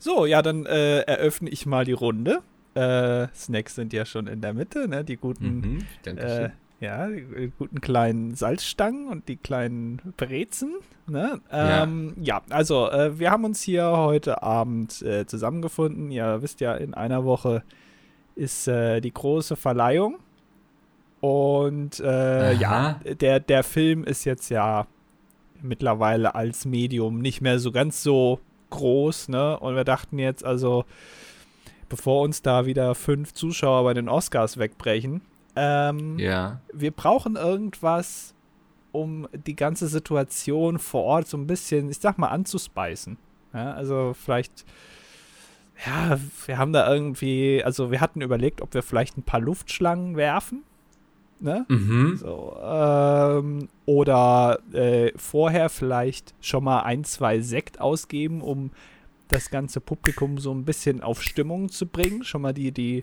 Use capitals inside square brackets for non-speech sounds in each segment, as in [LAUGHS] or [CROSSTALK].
So, ja, dann äh, eröffne ich mal die Runde. Äh, Snacks sind ja schon in der Mitte, ne? Die guten, Mhm, äh, ja, die guten kleinen Salzstangen und die kleinen Brezen. Ne? Ja. Ähm, ja. also äh, wir haben uns hier heute Abend äh, zusammengefunden. Ihr wisst ja, in einer Woche ist äh, die große Verleihung. Und äh, ja, der, der Film ist jetzt ja mittlerweile als Medium nicht mehr so ganz so groß, ne? Und wir dachten jetzt, also, bevor uns da wieder fünf Zuschauer bei den Oscars wegbrechen, ähm, Ja. wir brauchen irgendwas, um die ganze Situation vor Ort so ein bisschen, ich sag mal, anzuspeisen. Ja, also vielleicht, ja, wir haben da irgendwie, also wir hatten überlegt, ob wir vielleicht ein paar Luftschlangen werfen. Ne? Mhm. So, ähm, oder äh, vorher vielleicht schon mal ein, zwei Sekt ausgeben, um das ganze Publikum so ein bisschen auf Stimmung zu bringen. Schon mal die, die,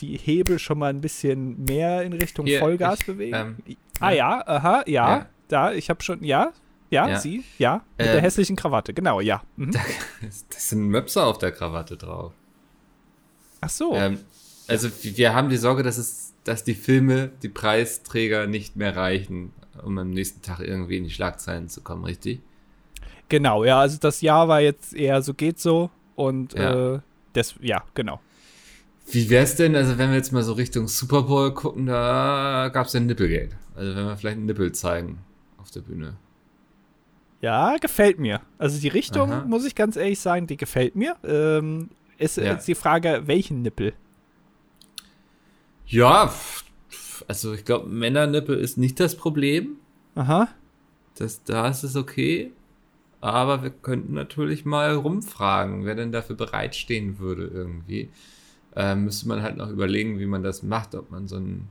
die Hebel schon mal ein bisschen mehr in Richtung Hier, Vollgas ich, bewegen. ähm, ah ja, aha, ja, Ja. da, ich habe schon, ja, ja, Ja. sie, ja, mit der Ähm, hässlichen Krawatte, genau, ja. Mhm. [LAUGHS] Das sind Möpse auf der Krawatte drauf. Ach so, Ähm, also wir haben die Sorge, dass es, dass die Filme, die Preisträger nicht mehr reichen, um am nächsten Tag irgendwie in die Schlagzeilen zu kommen, richtig? genau, ja, also das Jahr war jetzt eher so geht so und Ja. äh, das, ja, genau. Wie wär's denn, also wenn wir jetzt mal so Richtung Super Bowl gucken, da gab's ja Nippelgate. Also wenn wir vielleicht einen Nippel zeigen auf der Bühne. Ja, gefällt mir. Also die Richtung, Aha. muss ich ganz ehrlich sagen, die gefällt mir. Ähm, ist Ja. jetzt die Frage, welchen Nippel? Ja, also ich glaube, Männernippel ist nicht das Problem. Aha. Das, da ist es okay. Aber wir könnten natürlich mal rumfragen, wer denn dafür bereitstehen würde irgendwie. Ähm, müsste man halt noch überlegen, wie man das macht, ob man so ein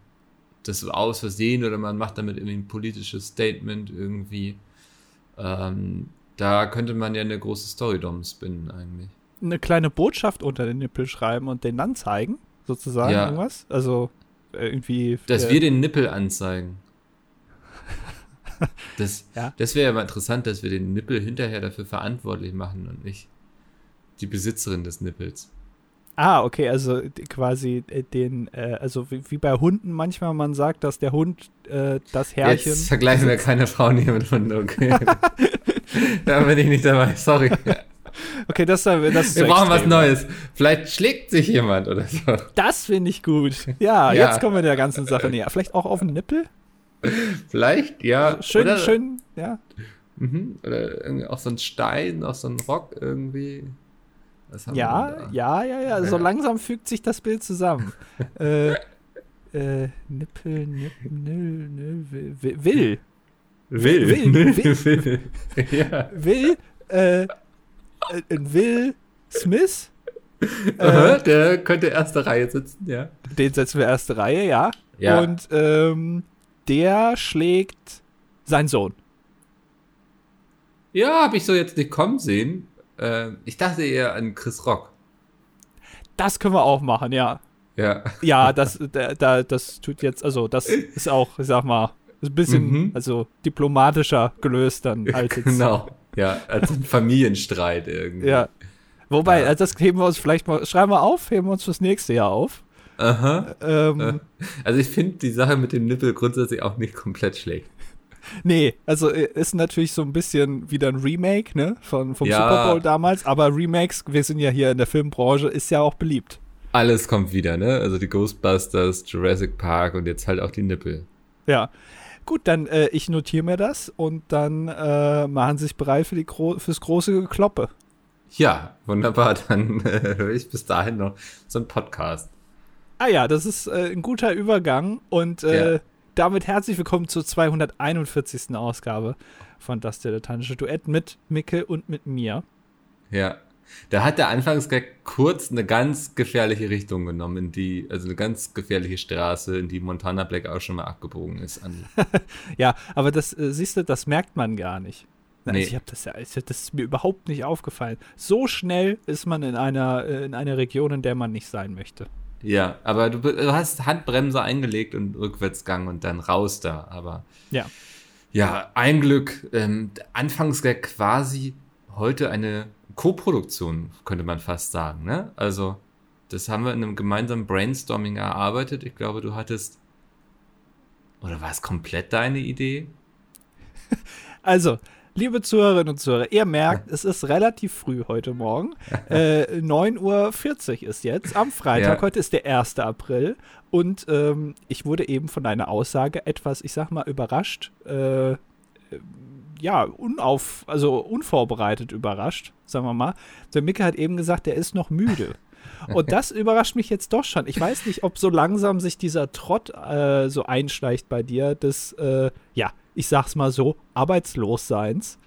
das aus Versehen oder man macht damit irgendwie ein politisches Statement irgendwie. Ähm, da könnte man ja eine große Story drum spinnen eigentlich. Eine kleine Botschaft unter den Nippel schreiben und den dann zeigen, sozusagen, Ja. irgendwas? Also äh, irgendwie. Dass äh, wir den Nippel anzeigen. [LAUGHS] Das, Ja. das wäre ja mal interessant, dass wir den Nippel hinterher dafür verantwortlich machen und nicht die Besitzerin des Nippels. Ah, okay, also quasi äh, den, äh, also wie, wie bei Hunden manchmal man sagt, dass der Hund äh, das Herrchen. Jetzt vergleichen wir keine Frauen hier mit Hunden, okay. [LAUGHS] [LAUGHS] da bin ich nicht dabei, sorry. Okay, das, das ist Wir brauchen was extrem. Neues. Vielleicht schlägt sich jemand oder so. Das finde ich gut. Ja, [LAUGHS] Ja. jetzt kommen wir der ganzen Sache näher. Vielleicht auch auf den Nippel? Vielleicht, ja. Schön, oder, schön, ja. Mhm, oder irgendwie auch so ein Stein, auch so ein Rock irgendwie. Was Ja, ja, ja, ja. So langsam fügt sich das Bild zusammen. [LAUGHS] äh, äh, Nippel, Nippel, nö, nö, will, will, will, Will. Will, Will. [LAUGHS] will, äh, äh, Will Smith, Aha, der könnte erste Reihe sitzen, ja. den setzen wir erste Reihe, ja. Ja. Und ähm, der schlägt seinen Sohn. Ja, habe ich so jetzt nicht kommen sehen. Äh, ich dachte eher an Chris Rock. Das können wir auch machen, ja. Ja. Ja, das, da, da, das tut jetzt, also das ist auch, ich sag mal, ein bisschen, Mhm. also diplomatischer gelöst dann als jetzt. [LAUGHS] Genau. Ja, als ein [LAUGHS] Familienstreit irgendwie. Ja. Wobei, Ja. also das heben wir uns vielleicht mal, schreiben wir auf, heben wir uns fürs nächste Jahr auf. Aha. Ähm, Also ich finde die Sache mit dem Nippel grundsätzlich auch nicht komplett schlecht. [LAUGHS] Nee, also äh, ist natürlich so ein bisschen wieder ein Remake, ne, von, vom Ja. Super Bowl damals, aber Remakes, wir sind ja hier in der Filmbranche, ist ja auch beliebt. Alles kommt wieder, ne? Also die Ghostbusters, Jurassic Park und jetzt halt auch die Nippel. Ja. Gut, dann äh, ich notiere mir das und dann äh, machen Sie sich bereit für die Gro fürs große Gekloppe. Ja, wunderbar. [LAUGHS] Dann äh, höre ich bis dahin noch so einen Podcast. Ah ja, das ist äh, ein guter Übergang und äh, Ja. damit herzlich willkommen zur 241. Ausgabe von Das Dilettantische Duett mit Micke und mit mir. Ja. Da hat der Anfangsgag kurz eine ganz gefährliche Richtung genommen, in die, also eine ganz gefährliche Straße, in die Montana Black auch schon mal abgebogen ist. [LAUGHS] Ja, aber das, äh, siehst du, das merkt man gar nicht. Nee. Also ich habe das ja, ich, das ist mir überhaupt nicht aufgefallen. So schnell ist man in einer, äh, in einer Region, in der man nicht sein möchte. ja, aber du, du hast Handbremse eingelegt und Rückwärtsgang und dann raus da. Aber Ja. ja, ein Glück. Ähm, Anfangsgag quasi heute eine Co-Produktion, könnte man fast sagen. Ne? Also, das haben wir in einem gemeinsamen Brainstorming erarbeitet. Ich glaube, du hattest. Oder war es komplett deine Idee? [LAUGHS] Also, liebe Zuhörerinnen und Zuhörer, ihr merkt, es ist relativ früh heute Morgen. [LAUGHS] Äh, 9.40 Uhr ist jetzt am Freitag. Ja. Heute ist der 1. April. Und ähm, ich wurde eben von deiner Aussage etwas, ich sag mal, überrascht. Äh, ja, unauf, also unvorbereitet überrascht, sagen wir mal. Der Micke hat eben gesagt, der ist noch müde. [LAUGHS] Und das überrascht mich jetzt doch schon. Ich weiß nicht, ob so langsam sich dieser Trott äh, so einschleicht bei dir, des, äh, ja, ich sag's mal so, Arbeitslosseins.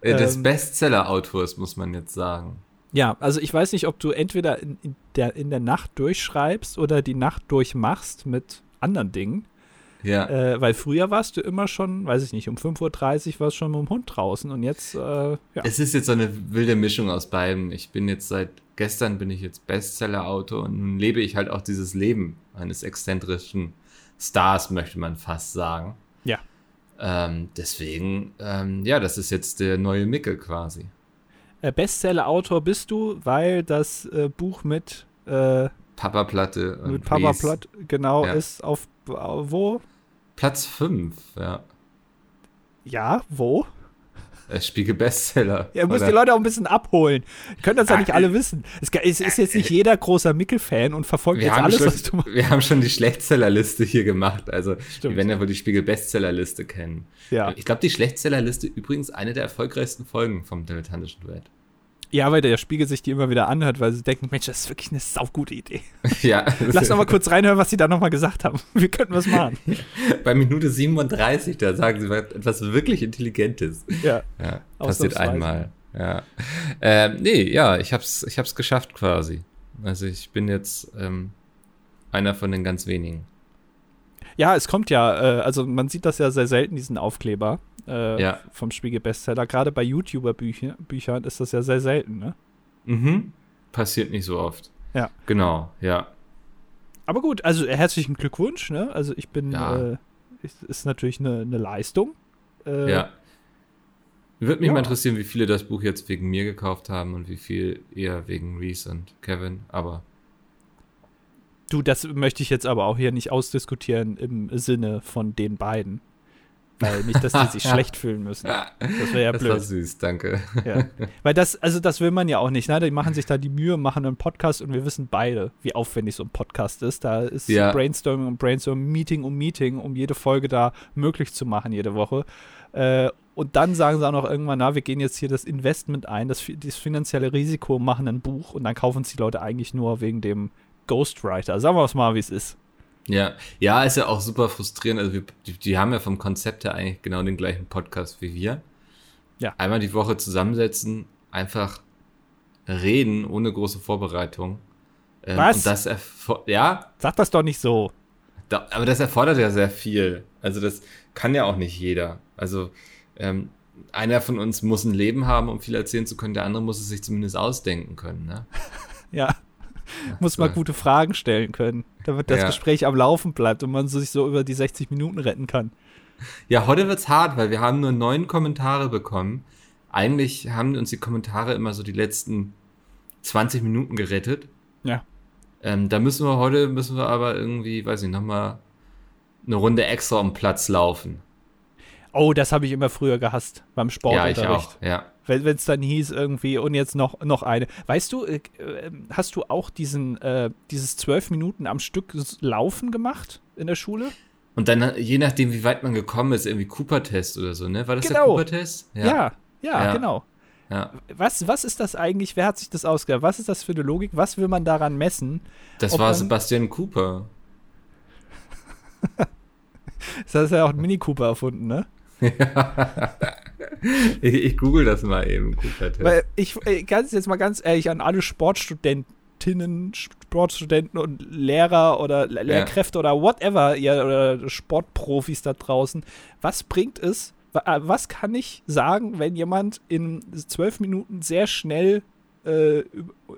Äh, des Ähm. Bestseller-Autors, muss man jetzt sagen. Ja, also ich weiß nicht, ob du entweder in, in, der, in der Nacht durchschreibst oder die Nacht durchmachst mit anderen Dingen. Ja. Äh, weil früher warst du immer schon, weiß ich nicht, um 5.30 Uhr warst du schon mit dem Hund draußen und jetzt, äh, ja. Es ist jetzt so eine wilde Mischung aus beidem. Ich bin jetzt seit gestern bin ich jetzt Bestseller-Autor und nun lebe ich halt auch dieses Leben eines exzentrischen Stars, möchte man fast sagen. Ja. Ähm, deswegen, ähm, ja, das ist jetzt der neue Mickel quasi. Äh, Bestseller-Autor bist du, weil das äh, Buch mit, äh, Papa Platte. und mit Papa Reese. Platt genau Ja. ist auf, wo? Platz 5, ja. Ja, wo? Äh, Spiegel Bestseller. Ihr müsst Oder- die Leute auch ein bisschen abholen. Ihr könnt das ja nicht alle wissen. Es ist jetzt nicht jeder großer Mickel-Fan und verfolgt wir jetzt alles, schon, was du machst. wir haben schon die Schlechtsellerliste hier gemacht. Also, Stimmt. die werden ja wohl die Spiegel Bestsellerliste kennen. Ja. Ich glaube, die Schlechtsellerliste übrigens eine der erfolgreichsten Folgen vom dilettantischen Duett. Ja, weil der Spiegel sich die immer wieder anhört, weil sie denken, Mensch, das ist wirklich eine saugute Idee. [LAUGHS] ja. Lass doch mal kurz reinhören, was sie da nochmal gesagt haben. [LAUGHS] Wir könnten was machen. [LAUGHS] Bei Minute 37, da sagen sie etwas wirklich Intelligentes. Ja. Ja, passiert einmal. Ja. Ähm, nee, ja, ich hab's, ich hab's geschafft quasi. Also ich bin jetzt ähm, einer von den ganz wenigen. Ja, es kommt ja, äh, also man sieht das ja sehr selten, diesen Aufkleber äh, Ja. vom Spiegel Bestseller. Gerade bei YouTuber-Büchern Büchern ist das ja sehr selten, ne? Mhm. Passiert nicht so oft. Ja. Genau, ja. Aber gut, also äh, herzlichen Glückwunsch, ne? Also ich bin, Ja. äh, ist, ist natürlich eine, eine Leistung. Äh, Ja. Würde mich ja. mal interessieren, wie viele das Buch jetzt wegen mir gekauft haben und wie viel eher wegen Reese und Kevin. Aber Du, das möchte ich jetzt aber auch hier nicht ausdiskutieren im Sinne von den beiden. Weil nicht, dass die sich [LAUGHS] schlecht fühlen müssen. Das wäre ja das war blöd. süß, danke. Ja. Weil das, also das will man ja auch nicht, ne? Die machen sich da die Mühe, machen einen Podcast und wir wissen beide, wie aufwendig so ein Podcast ist. Da ist Ja. Brainstorming und Brainstorming, Meeting um Meeting, um jede Folge da möglich zu machen, jede Woche. Äh, und dann sagen sie auch noch irgendwann, na, wir gehen jetzt hier das Investment ein, das, das finanzielle Risiko, machen ein Buch und dann kaufen es die Leute eigentlich nur wegen dem Ghostwriter. Sagen wir es mal, wie es ist. Ja, ja, ist ja auch super frustrierend. Also wir, die, die haben ja vom Konzept her eigentlich genau den gleichen Podcast wie wir. Ja. Einmal die Woche zusammensetzen, einfach reden ohne große Vorbereitung. Ähm, Was? Und das ja, Sag das doch nicht so. da, aber das erfordert ja sehr viel. Also das kann ja auch nicht jeder. Also ähm, einer von uns muss ein Leben haben, um viel erzählen zu können. Der andere muss es sich zumindest ausdenken können. Ne? [LAUGHS] Ja. Muss mal so. gute Fragen stellen können, damit das Ja. Gespräch am Laufen bleibt und man sich so über die 60 Minuten retten kann. Ja, heute wird's hart, weil wir haben nur neun Kommentare bekommen. Eigentlich haben uns die Kommentare immer so die letzten 20 Minuten gerettet. Ja. Ähm, da müssen wir heute, müssen wir aber irgendwie, weiß ich, nochmal eine Runde extra um Platz laufen. Oh, das habe ich immer früher gehasst beim ja, Sportunterricht. ich auch. Ja. Wenn es dann hieß irgendwie und jetzt noch, noch eine. Weißt du, äh, äh, hast du auch diesen, äh, dieses zwölf Minuten am Stück Laufen gemacht in der Schule? Und dann, je nachdem, wie weit man gekommen ist, irgendwie Cooper-Test oder so, ne? War das der Genau. Cooper-Test? Ja, ja, Ja. genau. ja. Was, was ist das eigentlich? Wer hat sich das ausgedacht? Was ist das für eine Logik? Was will man daran messen? Das war Sebastian Cooper. [LAUGHS] Das hat ja auch ein Mini Cooper erfunden, ne? [LAUGHS] Ich, ich google das mal eben. Weil ich, ganz jetzt mal ganz ehrlich an alle Sportstudentinnen, Sportstudenten und Lehrer oder Le- Lehrkräfte oder whatever, ihr oder Sportprofis da draußen, was bringt es? äh, Was kann ich sagen, wenn jemand in zwölf Minuten sehr schnell äh,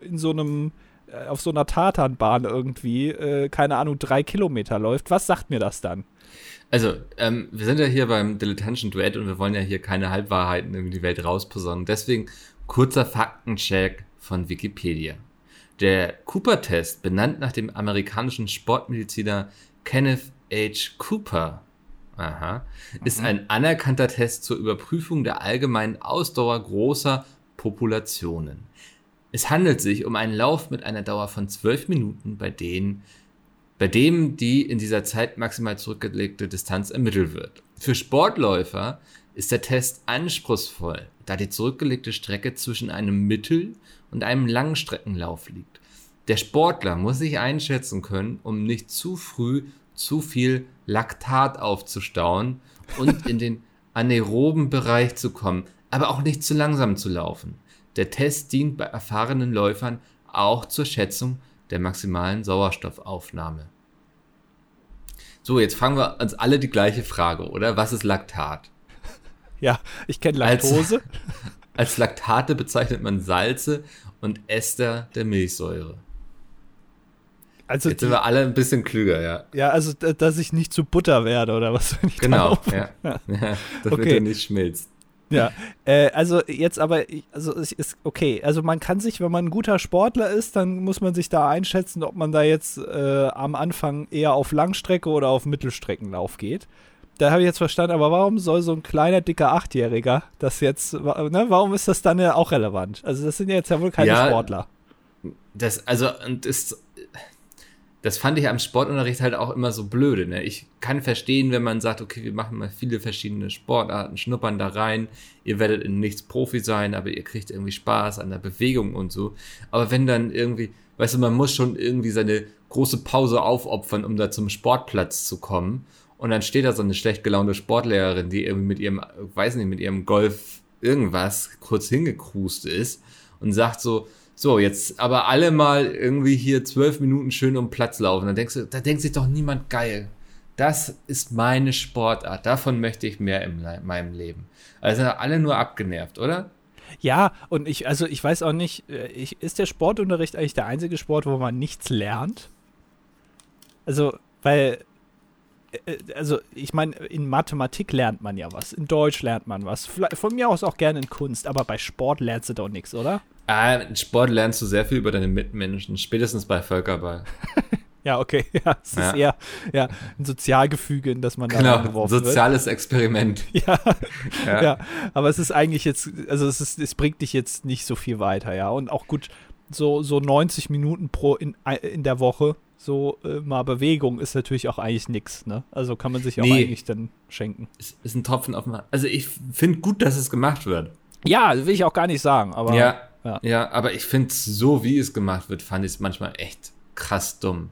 in so einem äh, auf so einer Tatanbahn irgendwie, äh, keine Ahnung, drei Kilometer läuft? Was sagt mir das dann? Also, ähm, wir sind ja hier beim dilettantischen Duett und wir wollen ja hier keine Halbwahrheiten in die Welt rausposaunen. Deswegen Kurzer Faktencheck von Wikipedia. Der Cooper-Test, benannt nach dem amerikanischen Sportmediziner Kenneth H. Cooper, aha, ist ein anerkannter Test zur Überprüfung der allgemeinen Ausdauer großer Populationen. Es handelt sich um einen Lauf mit einer Dauer von zwölf Minuten, bei denen bei dem die in dieser Zeit maximal zurückgelegte Distanz ermittelt wird. Für Sportläufer ist der Test anspruchsvoll, da die zurückgelegte Strecke zwischen einem Mittel- und einem Langstreckenlauf liegt. Der Sportler muss sich einschätzen können, um nicht zu früh zu viel Laktat aufzustauen und in den anaeroben Bereich zu kommen, aber auch nicht zu langsam zu laufen. Der Test dient bei erfahrenen Läufern auch zur Schätzung der maximalen Sauerstoffaufnahme. So, jetzt fragen wir uns alle die gleiche Frage, oder? Was ist Laktat? [LAUGHS] Ja, ich kenne Laktose. Als, [LAUGHS] als Laktate bezeichnet man Salze und Ester der Milchsäure. Also Jetzt sind wir alle ein bisschen klüger, ja. Ja, also dass ich nicht zu Butter werde oder was? Wenn ich genau, ja. ja. [LAUGHS] Damit okay. du nicht schmilzt. Ja, [LAUGHS] äh, also jetzt aber, also es ist okay. Also man kann sich, wenn man ein guter Sportler ist, dann muss man sich da einschätzen, ob man da jetzt äh, am Anfang eher auf Langstrecke oder auf Mittelstreckenlauf geht. Da habe ich jetzt verstanden, aber warum soll so ein kleiner, dicker Achtjähriger das jetzt, ne, warum ist das dann ja auch relevant? Also das sind ja jetzt ja wohl keine ja, Sportler. Das, also, und ist, das fand ich am Sportunterricht halt auch immer so blöde. Ne? Ich kann verstehen, wenn man sagt, okay, wir machen mal viele verschiedene Sportarten, schnuppern da rein, ihr werdet in nichts Profi sein, aber ihr kriegt irgendwie Spaß an der Bewegung und so. Aber wenn dann irgendwie, weißt du, man muss schon irgendwie seine große Pause aufopfern, um da zum Sportplatz zu kommen. Und dann steht da so eine schlecht gelaunte Sportlehrerin, die irgendwie mit ihrem, weiß nicht, mit ihrem Golf irgendwas kurz hingekrust ist und sagt so, so, jetzt aber alle mal irgendwie hier zwölf Minuten schön um Platz laufen. Dann denkst du, da denkt sich doch niemand geil. Das ist meine Sportart. Davon möchte ich mehr in meinem Leben. Also alle nur abgenervt, oder? Ja, und ich, also ich weiß auch nicht, äh, ich, ist der Sportunterricht eigentlich der einzige Sport, wo man nichts lernt? Also, weil, äh, äh, also ich meine, in Mathematik lernt man ja was, in Deutsch lernt man was, von mir aus auch gerne in Kunst, aber bei Sport lernst du doch nichts, oder? Ah, in Sport lernst du sehr viel über deine Mitmenschen, spätestens bei Völkerball. [LAUGHS] ja, okay. [LAUGHS] Ja, es ja. ist eher ja, ein Sozialgefüge, in das man genau, da geworfen wird. soziales Experiment. [LAUGHS] Ja, ja, ja. aber es ist eigentlich jetzt, also es, ist, es bringt dich jetzt nicht so viel weiter, ja. Und auch gut, so, so 90 Minuten pro in, in der Woche, so äh, mal Bewegung ist natürlich auch eigentlich nichts, ne? Also kann man sich auch nee. eigentlich dann schenken. Es ist ein Tropfen auf dem Also ich finde gut, dass es gemacht wird. Ja, will ich auch gar nicht sagen, aber. Ja, ja. ja, aber ich finde so, wie es gemacht wird, fand ich es manchmal echt krass dumm.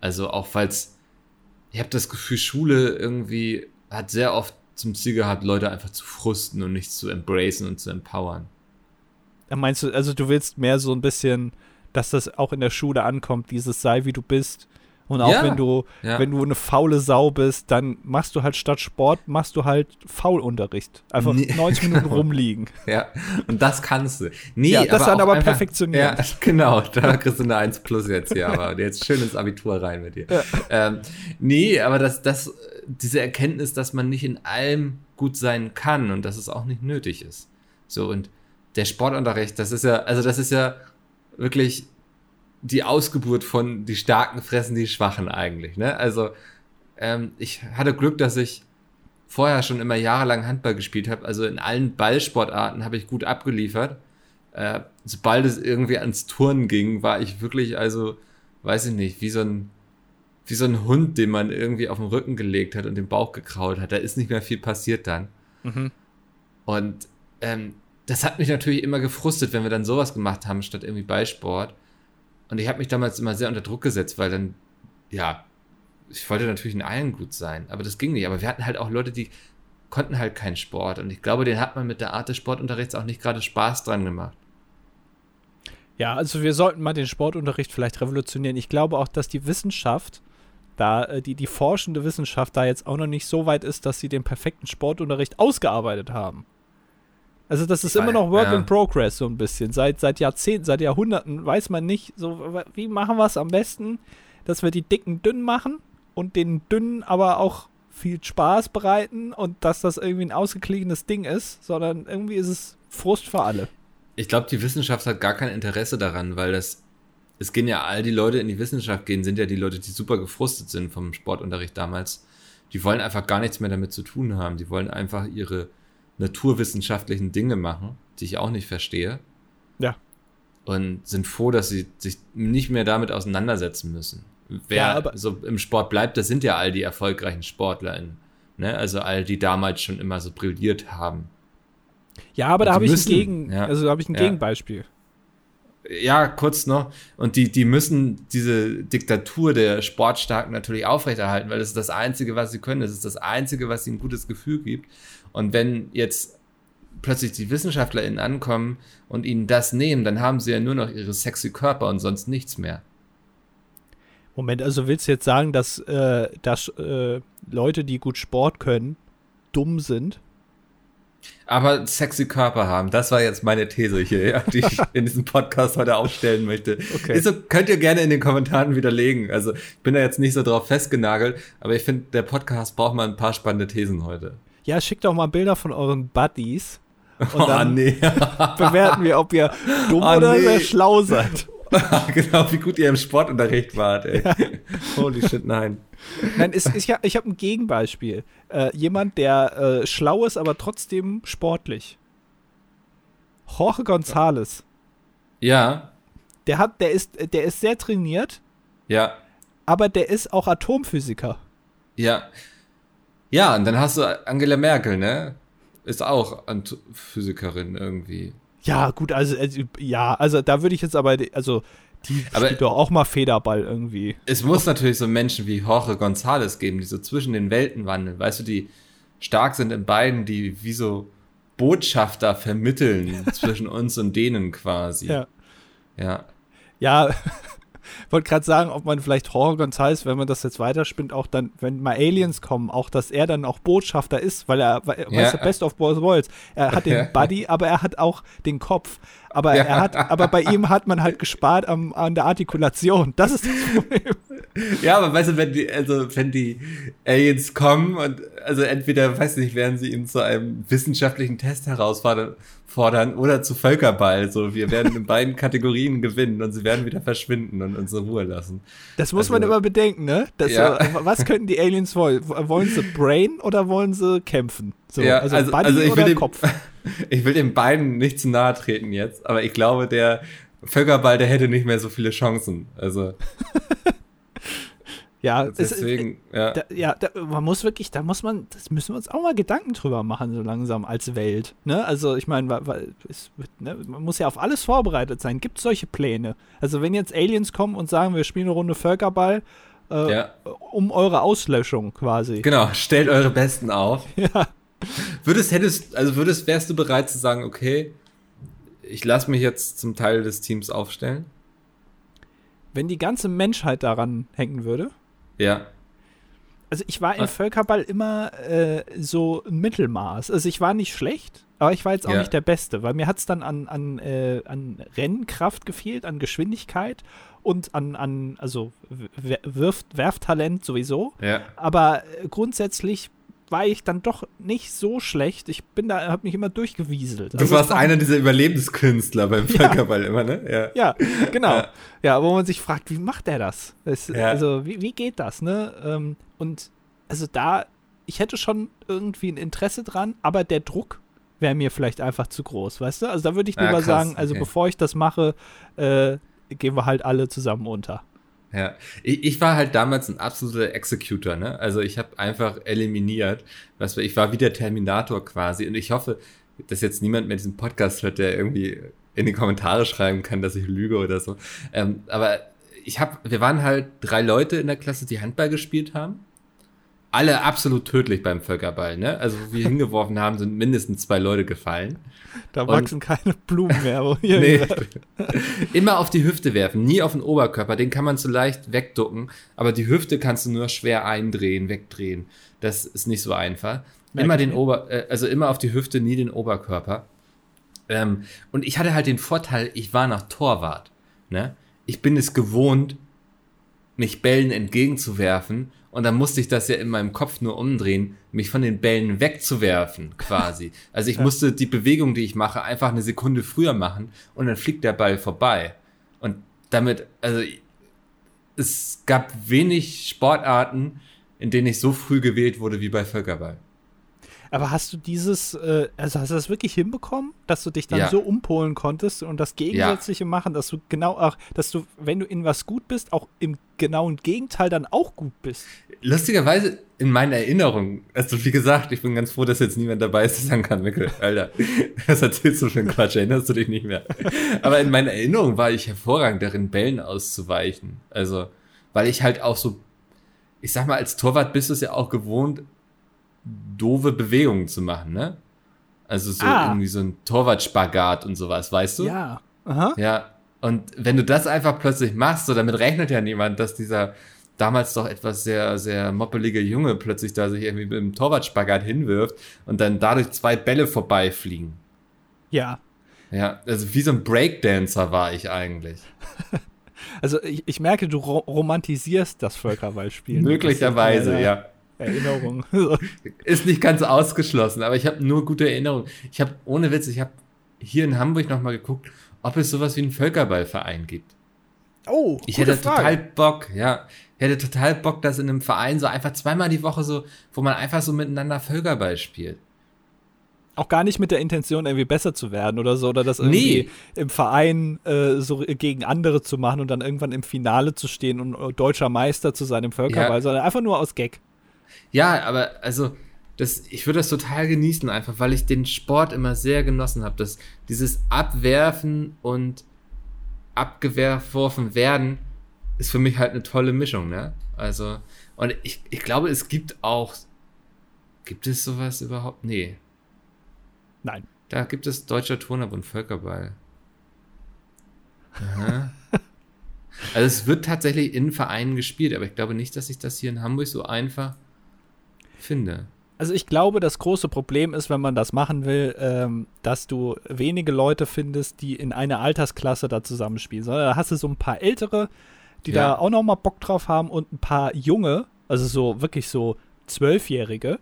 Also auch falls, ich habe das Gefühl, Schule irgendwie hat sehr oft zum Ziel gehabt, Leute einfach zu frusten und nicht zu embracen und zu empowern. Meinst du, also du willst mehr so ein bisschen, dass das auch in der Schule ankommt, dieses sei wie du bist und auch ja, wenn du, ja. wenn du eine faule Sau bist, dann machst du halt statt Sport, machst du halt Faulunterricht. Einfach nee. 90 Minuten rumliegen. [LAUGHS] Ja, und das kannst du. Nee, ja, das aber dann aber einfach, perfektionieren. Ja, [LAUGHS] genau, da kriegst du eine 1 plus jetzt hier, aber jetzt schön ins Abitur rein mit dir. Ja. Ähm, nee, aber das, das, diese Erkenntnis, dass man nicht in allem gut sein kann und dass es auch nicht nötig ist. So, und der Sportunterricht, das ist ja, also das ist ja wirklich die Ausgeburt von die Starken fressen die Schwachen eigentlich. Ne? Also ähm, ich hatte Glück, dass ich vorher schon immer jahrelang Handball gespielt habe. Also in allen Ballsportarten habe ich gut abgeliefert. Äh, sobald es irgendwie ans Turnen ging, war ich wirklich, also, weiß ich nicht, wie so ein, wie so ein Hund, den man irgendwie auf den Rücken gelegt hat und den Bauch gekraut hat. Da ist nicht mehr viel passiert dann. Mhm. Und ähm, das hat mich natürlich immer gefrustet, wenn wir dann sowas gemacht haben, statt irgendwie Ballsport. Und ich habe mich damals immer sehr unter Druck gesetzt, weil dann, ja, ich wollte natürlich in allen gut sein, aber das ging nicht. Aber wir hatten halt auch Leute, die konnten halt keinen Sport. Und ich glaube, den hat man mit der Art des Sportunterrichts auch nicht gerade Spaß dran gemacht. Ja, also wir sollten mal den Sportunterricht vielleicht revolutionieren. Ich glaube auch, dass die Wissenschaft, da äh, die, die forschende Wissenschaft da jetzt auch noch nicht so weit ist, dass sie den perfekten Sportunterricht ausgearbeitet haben. Also das ist immer noch Work ja. in Progress so ein bisschen. Seit, seit Jahrzehnten, seit Jahrhunderten weiß man nicht, so wie machen wir es am besten, dass wir die Dicken dünn machen und den Dünnen aber auch viel Spaß bereiten und dass das irgendwie ein ausgekliegenes Ding ist, sondern irgendwie ist es Frust für alle. Ich glaube, die Wissenschaft hat gar kein Interesse daran, weil das, es gehen ja all die Leute in die Wissenschaft gehen, sind ja die Leute, die super gefrustet sind vom Sportunterricht damals. Die wollen einfach gar nichts mehr damit zu tun haben. Die wollen einfach ihre naturwissenschaftlichen Dinge machen, die ich auch nicht verstehe. Ja. Und sind froh, dass sie sich nicht mehr damit auseinandersetzen müssen. Wer Ja, aber- so im Sport bleibt, das sind ja all die erfolgreichen SportlerInnen. Ne? Also all die damals schon immer so brilliert haben. Ja, aber da habe ich ein Gegen, ja. also da habe ich ein Ja. Gegenbeispiel. Ja, kurz noch. Und die, die müssen diese Diktatur der Sportstarken natürlich aufrechterhalten, weil das ist das Einzige, was sie können. Das ist das Einzige, was ihnen ein gutes Gefühl gibt. Und wenn jetzt plötzlich die WissenschaftlerInnen ankommen und ihnen das nehmen, dann haben sie ja nur noch ihre sexy Körper und sonst nichts mehr. Moment, also willst du jetzt sagen, dass, äh, dass äh, Leute, die gut Sport können, dumm sind? Aber sexy Körper haben, das war jetzt meine These hier, ja, die ich [LAUGHS] in diesem Podcast heute aufstellen möchte. Okay. Ist so, könnt ihr gerne in den Kommentaren widerlegen. Also ich bin da jetzt nicht so drauf festgenagelt, aber ich finde, der Podcast braucht mal ein paar spannende Thesen heute. Ja, schickt doch mal Bilder von euren Buddies und oh dann nee. [LAUGHS] bewerten wir, ob ihr dumm Oh, oder nee. sehr schlau seid. [LAUGHS] genau, wie gut ihr im Sportunterricht wart, ey. Holy shit, nein. Nein, ist ja, ich habe ein Gegenbeispiel. Äh, jemand, der äh, schlau ist, aber trotzdem sportlich. Jorge González. Ja, Der hat, der ist, der ist sehr trainiert, ja, aber der ist auch Atomphysiker. ja. Ja, und dann hast du Angela Merkel, ne? Ist auch Ant- Physikerin irgendwie. Ja, gut, also, also ja, also da würde ich jetzt aber, also die Aber- spielt doch auch mal Federball irgendwie. Es muss natürlich so Menschen wie Jorge González geben, die so zwischen den Welten wandeln. Weißt du, die stark sind in beiden, die wie so Botschafter vermitteln [LAUGHS] zwischen uns und denen quasi. Ja. Ja. Ja, [LAUGHS] wollte gerade sagen, ob man vielleicht Jorge González, wenn man das jetzt weiterspinnt, auch dann, wenn mal Aliens kommen, auch, dass er dann auch Botschafter ist, weil er, weil, Ja. weißt du, Best of both worlds. Er hat den. [LAUGHS] Buddy, aber er hat auch den Kopf. Aber Ja. er hat, aber bei ihm hat man halt gespart am, an der Artikulation. Das ist das Problem. [LAUGHS] Ja, aber weißt du, wenn die, also wenn die Aliens kommen und also entweder, weiß nicht, werden sie ihn zu einem wissenschaftlichen Test herausfordern fordern oder zu Völkerball. So, wir werden in beiden Kategorien gewinnen und sie werden wieder verschwinden und uns in Ruhe lassen. Das muss Also- man immer bedenken, ne? Das Ja. was könnten die Aliens wollen? Wollen sie Brain oder wollen sie kämpfen? So, Ja, also, also- also ich will oder dem- Kopf? [LAUGHS] Ich will den beiden nicht zu nahe treten jetzt, aber ich glaube, der Völkerball, der hätte nicht mehr so viele Chancen. Also [LAUGHS] Ja, es, deswegen, ja. Da, ja, da, man muss wirklich, da muss man, das müssen wir uns auch mal Gedanken drüber machen, so langsam als Welt. Ne? Also ich meine, es ne, man muss ja auf alles vorbereitet sein. Gibt es solche Pläne? Also wenn jetzt Aliens kommen und sagen, wir spielen eine Runde Völkerball äh, ja. um eure Auslöschung quasi. Genau, stellt eure Besten auf. [LAUGHS] Ja. Würdest, hättest, also würdest, wärst du bereit zu sagen, okay, ich lasse mich jetzt zum Teil des Teams aufstellen? Wenn die ganze Menschheit daran hängen würde. Ja. Also ich war im. Völkerball immer äh, so ein Mittelmaß. Also ich war nicht schlecht, aber ich war jetzt auch Ja. nicht der Beste, weil mir hat es dann an, an, äh, an Rennkraft gefehlt, an Geschwindigkeit und an, an also Wirft, Werftalent sowieso. Ja. Aber äh, grundsätzlich war ich dann doch nicht so schlecht. Ich bin da, habe mich immer durchgewieselt. Du Also warst es war- einer dieser Überlebenskünstler beim [LAUGHS] Ja. Völkerball immer, ne? Ja. Ja, genau. Ja. Ja. wo man sich fragt, wie macht er das? Es, Ja. Also, wie, wie geht das, ne? Ähm, und also da, ich hätte schon irgendwie ein Interesse dran, aber der Druck wäre mir vielleicht einfach zu groß, weißt du? Also da würde ich Ah, lieber krass, sagen, also okay. bevor ich das mache, äh, gehen wir halt alle zusammen unter. Ja, ich, ich war halt damals ein absoluter Executor, ne? Also ich habe einfach eliminiert, was ich war wie der Terminator quasi und ich hoffe, dass jetzt niemand mehr diesen Podcast hört, der irgendwie in die Kommentare schreiben kann, dass ich lüge oder so. Ähm, aber ich habe, wir waren halt drei Leute in der Klasse, die Handball gespielt haben. Alle absolut tödlich beim Völkerball, ne? Also wo wir hingeworfen haben, sind mindestens zwei Leute gefallen. Da Und- wachsen keine Blumen mehr. Wo hier [LAUGHS] Nee. [LAUGHS] Immer auf die Hüfte werfen, nie auf den Oberkörper. Den kann man so leicht wegducken, aber die Hüfte kannst du nur schwer eindrehen, wegdrehen. Das ist nicht so einfach. Immer Merke den. Ober, äh, also immer auf die Hüfte, nie den Oberkörper. Ähm, und ich hatte halt den Vorteil, ich war noch Torwart. Ne? Ich bin es gewohnt, mich Bällen entgegenzuwerfen Und dann musste ich das ja in meinem Kopf nur umdrehen, mich von den Bällen wegzuwerfen, quasi. [LAUGHS] Also ich ja. musste die Bewegung, die ich mache, einfach eine Sekunde früher machen und dann fliegt der Ball vorbei. Und damit, also es gab wenig Sportarten, in denen ich so früh gewählt wurde wie bei Völkerball. Aber hast du dieses, äh, also hast du das wirklich hinbekommen, dass du dich dann ja. so umpolen konntest und das Gegensätzliche ja. machen, dass du genau auch, dass du, wenn du in was gut bist, auch im genauen Gegenteil dann auch gut bist? Lustigerweise in meiner Erinnerung, also wie gesagt, ich bin ganz froh, dass jetzt niemand dabei ist, der sagen kann, Mikkel, Alter, [LAUGHS] das erzählst du schon Quatsch, erinnerst du dich nicht mehr. Aber in meiner Erinnerung war ich hervorragend darin, Bällen auszuweichen. Also, weil ich halt auch so, ich sag mal, als Torwart bist du es ja auch gewohnt, doofe Bewegungen zu machen, ne? Also so ah. irgendwie so ein Torwart-Spagat und sowas, weißt du? Ja. Aha. Ja. Und wenn du das einfach plötzlich machst, so damit rechnet ja niemand, dass dieser damals doch etwas sehr, sehr moppelige Junge plötzlich da sich irgendwie mit dem Torwart-Spagat hinwirft und dann dadurch zwei Bälle vorbeifliegen. Ja. Ja, also wie so ein Breakdancer war ich eigentlich. [LAUGHS] also ich, ich merke, du ro romantisierst das Völkerballspielen. [LAUGHS] Möglicherweise, ja. Erinnerung. [LAUGHS] Ist nicht ganz ausgeschlossen, aber ich habe nur gute Erinnerungen. Ich habe, ohne Witz, ich habe hier in Hamburg nochmal geguckt, ob es sowas wie einen Völkerballverein gibt. Oh, ich hätte Frage. total Bock, ja. Ich hätte total Bock, dass in einem Verein so einfach zweimal die Woche so, wo man einfach so miteinander Völkerball spielt. Auch gar nicht mit der Intention, irgendwie besser zu werden oder so, oder das irgendwie nee. im Verein äh, so gegen andere zu machen und dann irgendwann im Finale zu stehen und äh, deutscher Meister zu sein im Völkerball, ja. sondern einfach nur aus Gag. Ja, aber also, das, ich würde das total genießen, einfach weil ich den Sport immer sehr genossen habe. Das, dieses Abwerfen und abgeworfen werden ist für mich halt eine tolle Mischung, ne? Also, und ich, ich glaube, es gibt auch. Gibt es sowas überhaupt? Nee. Nein. Da gibt es Deutscher Turnerbund Völkerball. Aha. [LAUGHS] also es wird tatsächlich in Vereinen gespielt, aber ich glaube nicht, dass ich das hier in Hamburg so einfach finde. Also ich glaube, das große Problem ist, wenn man das machen will, ähm, dass du wenige Leute findest, die in einer Altersklasse da zusammenspielen. Sondern da hast du so ein paar Ältere, die ja. da auch noch mal Bock drauf haben und ein paar Junge, also so wirklich so Zwölfjährige,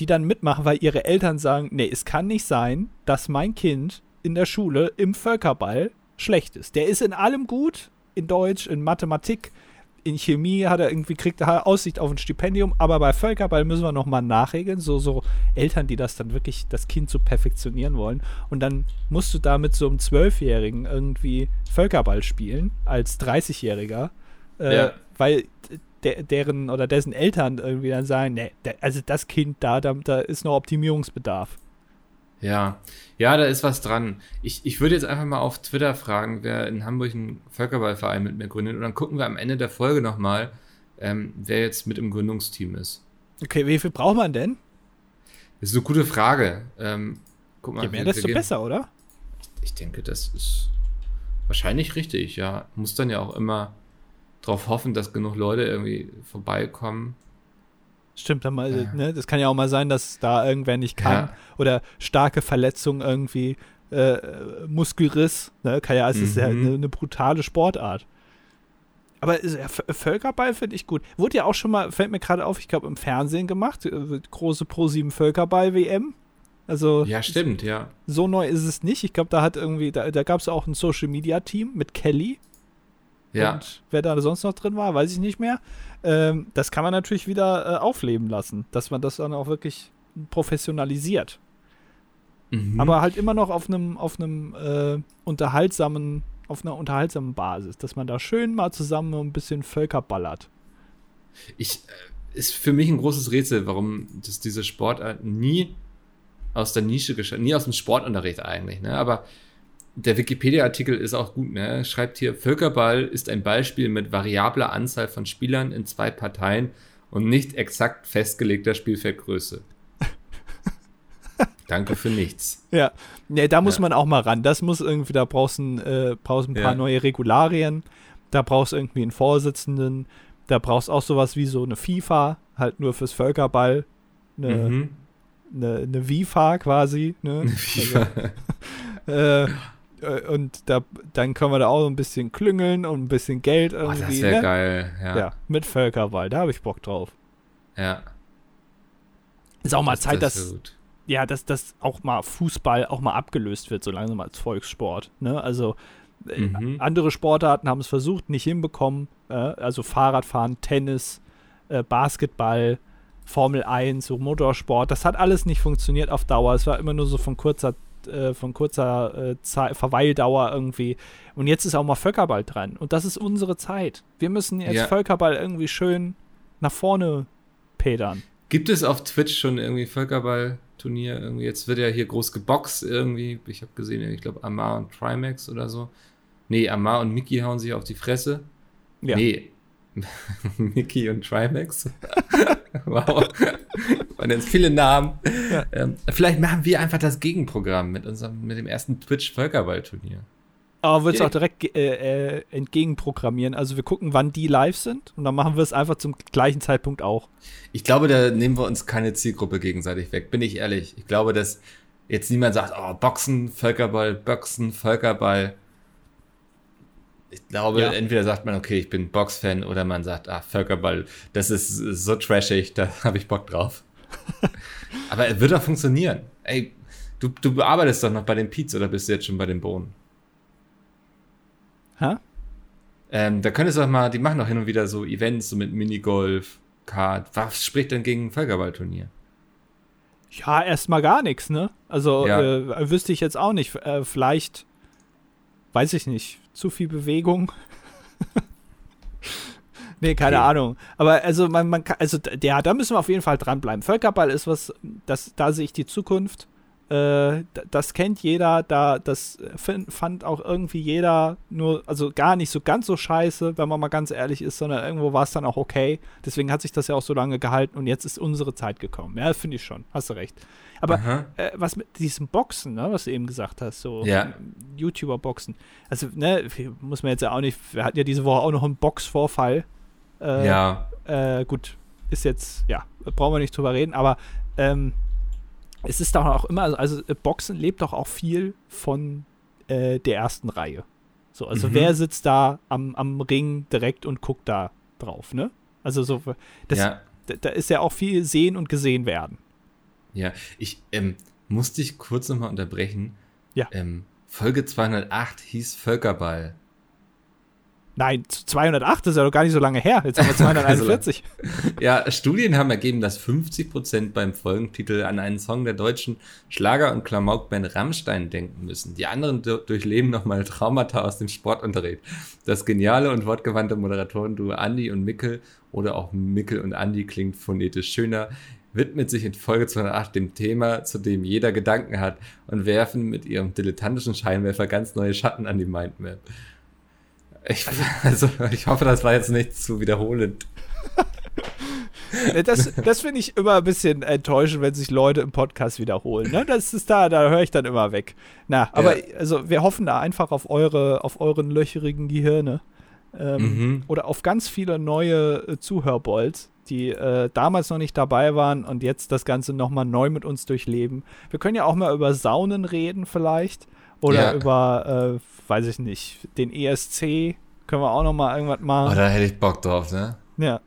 die dann mitmachen, weil ihre Eltern sagen, nee, es kann nicht sein, dass mein Kind in der Schule im Völkerball schlecht ist. Der ist in allem gut, in Deutsch, in Mathematik, in Chemie hat er irgendwie kriegt er Aussicht auf ein Stipendium, aber bei Völkerball müssen wir noch mal nachregeln, so so Eltern, die das dann wirklich das Kind so perfektionieren wollen und dann musst du da mit so einem Zwölfjährigen irgendwie Völkerball spielen als 30-Jähriger, äh, ja. weil der, deren oder dessen Eltern irgendwie dann sagen, nee, also das Kind da, da, da ist noch Optimierungsbedarf. Ja, ja, da ist was dran. Ich, ich würde jetzt einfach mal auf Twitter fragen, wer in Hamburg einen Völkerballverein mit mir gründet. Und dann gucken wir am Ende der Folge nochmal, ähm, wer jetzt mit im Gründungsteam ist. Okay, wie viel braucht man denn? Das ist eine gute Frage. Ähm, guck mal, Je mehr, desto besser, oder? Ich, ich denke, das ist wahrscheinlich richtig, ja. Muss dann ja auch immer darauf hoffen, dass genug Leute irgendwie vorbeikommen. Stimmt, dann mal, ja. ne? das kann ja auch mal sein, dass da irgendwer nicht kann ja. oder starke Verletzung irgendwie, äh, Muskelriss, ne? Kann ja, es mhm. ist ja eine, eine, brutale Sportart. Aber Völkerball finde ich gut. Wurde ja auch schon mal, fällt mir gerade auf, ich glaube im Fernsehen gemacht, äh, große Pro7 Völkerball-WM. Also. Ja, stimmt, ja. So neu ist es nicht. Ich glaube, da hat irgendwie, da, da gab es auch ein Social Media Team mit Kelly. Ja. Und wer da sonst noch drin war, weiß ich nicht mehr. Ähm, das kann man natürlich wieder äh, aufleben lassen, dass man das dann auch wirklich professionalisiert. Mhm. Aber halt immer noch auf einem auf einem äh, unterhaltsamen auf einer unterhaltsamen Basis, dass man da schön mal zusammen ein bisschen Völker ballert. Ich äh, ist für mich ein großes Rätsel, warum das diese Sportart nie aus der Nische geschafft, nie aus dem Sportunterricht eigentlich, ne? Aber der Wikipedia-Artikel ist auch gut, ne? Schreibt hier, Völkerball ist ein Beispiel mit variabler Anzahl von Spielern in zwei Parteien und nicht exakt festgelegter Spielfeldgröße. [LAUGHS] Danke für nichts. Ja, ne, da muss ja. man auch mal ran. Das muss irgendwie, da brauchst du ein, äh, brauchst ein paar ja. neue Regularien, da brauchst du irgendwie einen Vorsitzenden, da brauchst auch sowas wie so eine FIFA, halt nur fürs Völkerball, eine, mhm. eine, eine FIFA quasi, ne? Eine FIFA. Also, [LAUGHS] äh, und da, dann können wir da auch ein bisschen klüngeln und ein bisschen Geld irgendwie. Oh, das wäre ne? geil, ja. Ja, mit Völkerball, da habe ich Bock drauf. Ja. Ist auch mal Das- Zeit, das dass, ja, dass, dass auch mal Fußball auch mal abgelöst wird, so langsam als Volkssport. Ne? Also äh, Mhm. andere Sportarten haben es versucht, nicht hinbekommen. Äh, also Fahrradfahren, Tennis, äh, Basketball, Formel 1, so Motorsport. Das hat alles nicht funktioniert auf Dauer. Es war immer nur so von kurzer, äh, von kurzer äh, Verweildauer irgendwie. Und jetzt ist auch mal Völkerball dran. Und das ist unsere Zeit. Wir müssen jetzt Ja. Völkerball irgendwie schön nach vorne pedern. Gibt es auf Twitch schon irgendwie Völkerball-Turnier? Irgendwie? Jetzt wird ja hier groß geboxt irgendwie. Ich habe gesehen, ich glaube Amar und Trimax oder so. Nee, Amar und Mickey hauen sich auf die Fresse. Ja. Nee. [LAUGHS] Mickey und Trimax. [LAUGHS] wow. Und jetzt viele Namen. Ja. Ähm, vielleicht machen wir einfach das Gegenprogramm mit unserem, mit dem ersten Twitch-Völkerball-Turnier. Aber wird es auch direkt äh, äh, entgegenprogrammieren. Also wir gucken, wann die live sind und dann machen wir es einfach zum gleichen Zeitpunkt auch. Ich glaube, da nehmen wir uns keine Zielgruppe gegenseitig weg, bin ich ehrlich. Ich glaube, dass jetzt niemand sagt, oh, Boxen, Völkerball, Boxen, Völkerball. Ich glaube, Ja. entweder sagt man, okay, ich bin Boxfan, oder man sagt, ah, Völkerball, das ist so trashig, da [LAUGHS] habe ich Bock drauf. [LAUGHS] Aber es wird doch funktionieren. Ey, du, du arbeitest doch noch bei den Peets oder bist du jetzt schon bei den Bohnen? Hä? Ähm, da könntest du doch mal, die machen doch hin und wieder so Events, so mit Minigolf, Kart. Was spricht denn gegen ein Völkerballturnier? Ja, erstmal gar nichts, ne? Also Ja. äh, wüsste ich jetzt auch nicht. Äh, vielleicht, weiß ich nicht, zu viel Bewegung. [LAUGHS] nee, keine Okay. Ahnung. Aber also man, man kann, also d- ja, da müssen wir auf jeden Fall dranbleiben. Völkerball ist was, das, da sehe ich die Zukunft. Äh, das kennt jeder, da das fand auch irgendwie jeder nur, also gar nicht so ganz so scheiße, wenn man mal ganz ehrlich ist, sondern irgendwo war es dann auch okay. Deswegen hat sich das ja auch so lange gehalten und jetzt ist unsere Zeit gekommen. Ja, finde ich schon. Hast du recht. Aber äh, was mit diesem Boxen, ne, was du eben gesagt hast, so Ja. YouTuber-Boxen. Also, ne, muss man jetzt ja auch nicht, wir hatten ja diese Woche auch noch einen Boxvorfall. Äh, ja, äh, gut, ist jetzt, ja, brauchen wir nicht drüber reden, aber ähm, es ist doch auch immer, also, also äh, Boxen lebt doch auch viel von äh, der ersten Reihe. So, also Mhm. wer sitzt da am, am Ring direkt und guckt da drauf, ne? Also so, das, ja, da, da ist ja auch viel sehen und gesehen werden. ja. Ich ähm, muss dich kurz nochmal unterbrechen. Ja. Ähm, Folge 208 hieß Völkerball. Nein, 208 ist ja doch gar nicht so lange her. Jetzt haben wir [LAUGHS] 241. Ja, Studien haben ergeben, dass 50% beim Folgentitel an einen Song der deutschen Schlager- und Klamaukband Rammstein denken müssen. Die anderen du- durchleben nochmal Traumata aus dem Sportunterricht. Das geniale und wortgewandte Moderatoren-Duo Andi und Mickel oder auch Mickel und Andi klingt phonetisch schöner, widmet sich in Folge 208 dem Thema, zu dem jeder Gedanken hat und werfen mit ihrem dilettantischen Scheinwerfer ganz neue Schatten an die Mindmap. Ich, [LAUGHS] also, ich hoffe, das war jetzt nicht zu wiederholend. [LAUGHS] Das, das finde ich immer ein bisschen enttäuschend, wenn sich Leute im Podcast wiederholen. Ne? Das ist da, da höre ich dann immer weg. Na, aber Ja. also wir hoffen da einfach auf eure, auf euren löcherigen Gehirne. Ähm, Mhm. Oder auf ganz viele neue äh, Zuhörbolds, die äh, damals noch nicht dabei waren und jetzt das Ganze nochmal neu mit uns durchleben. Wir können ja auch mal über Saunen reden vielleicht. Oder Ja. über, äh, weiß ich nicht, den ESC. Können wir auch nochmal irgendwas Oh, machen. da hätte ich Bock drauf, ne? ja.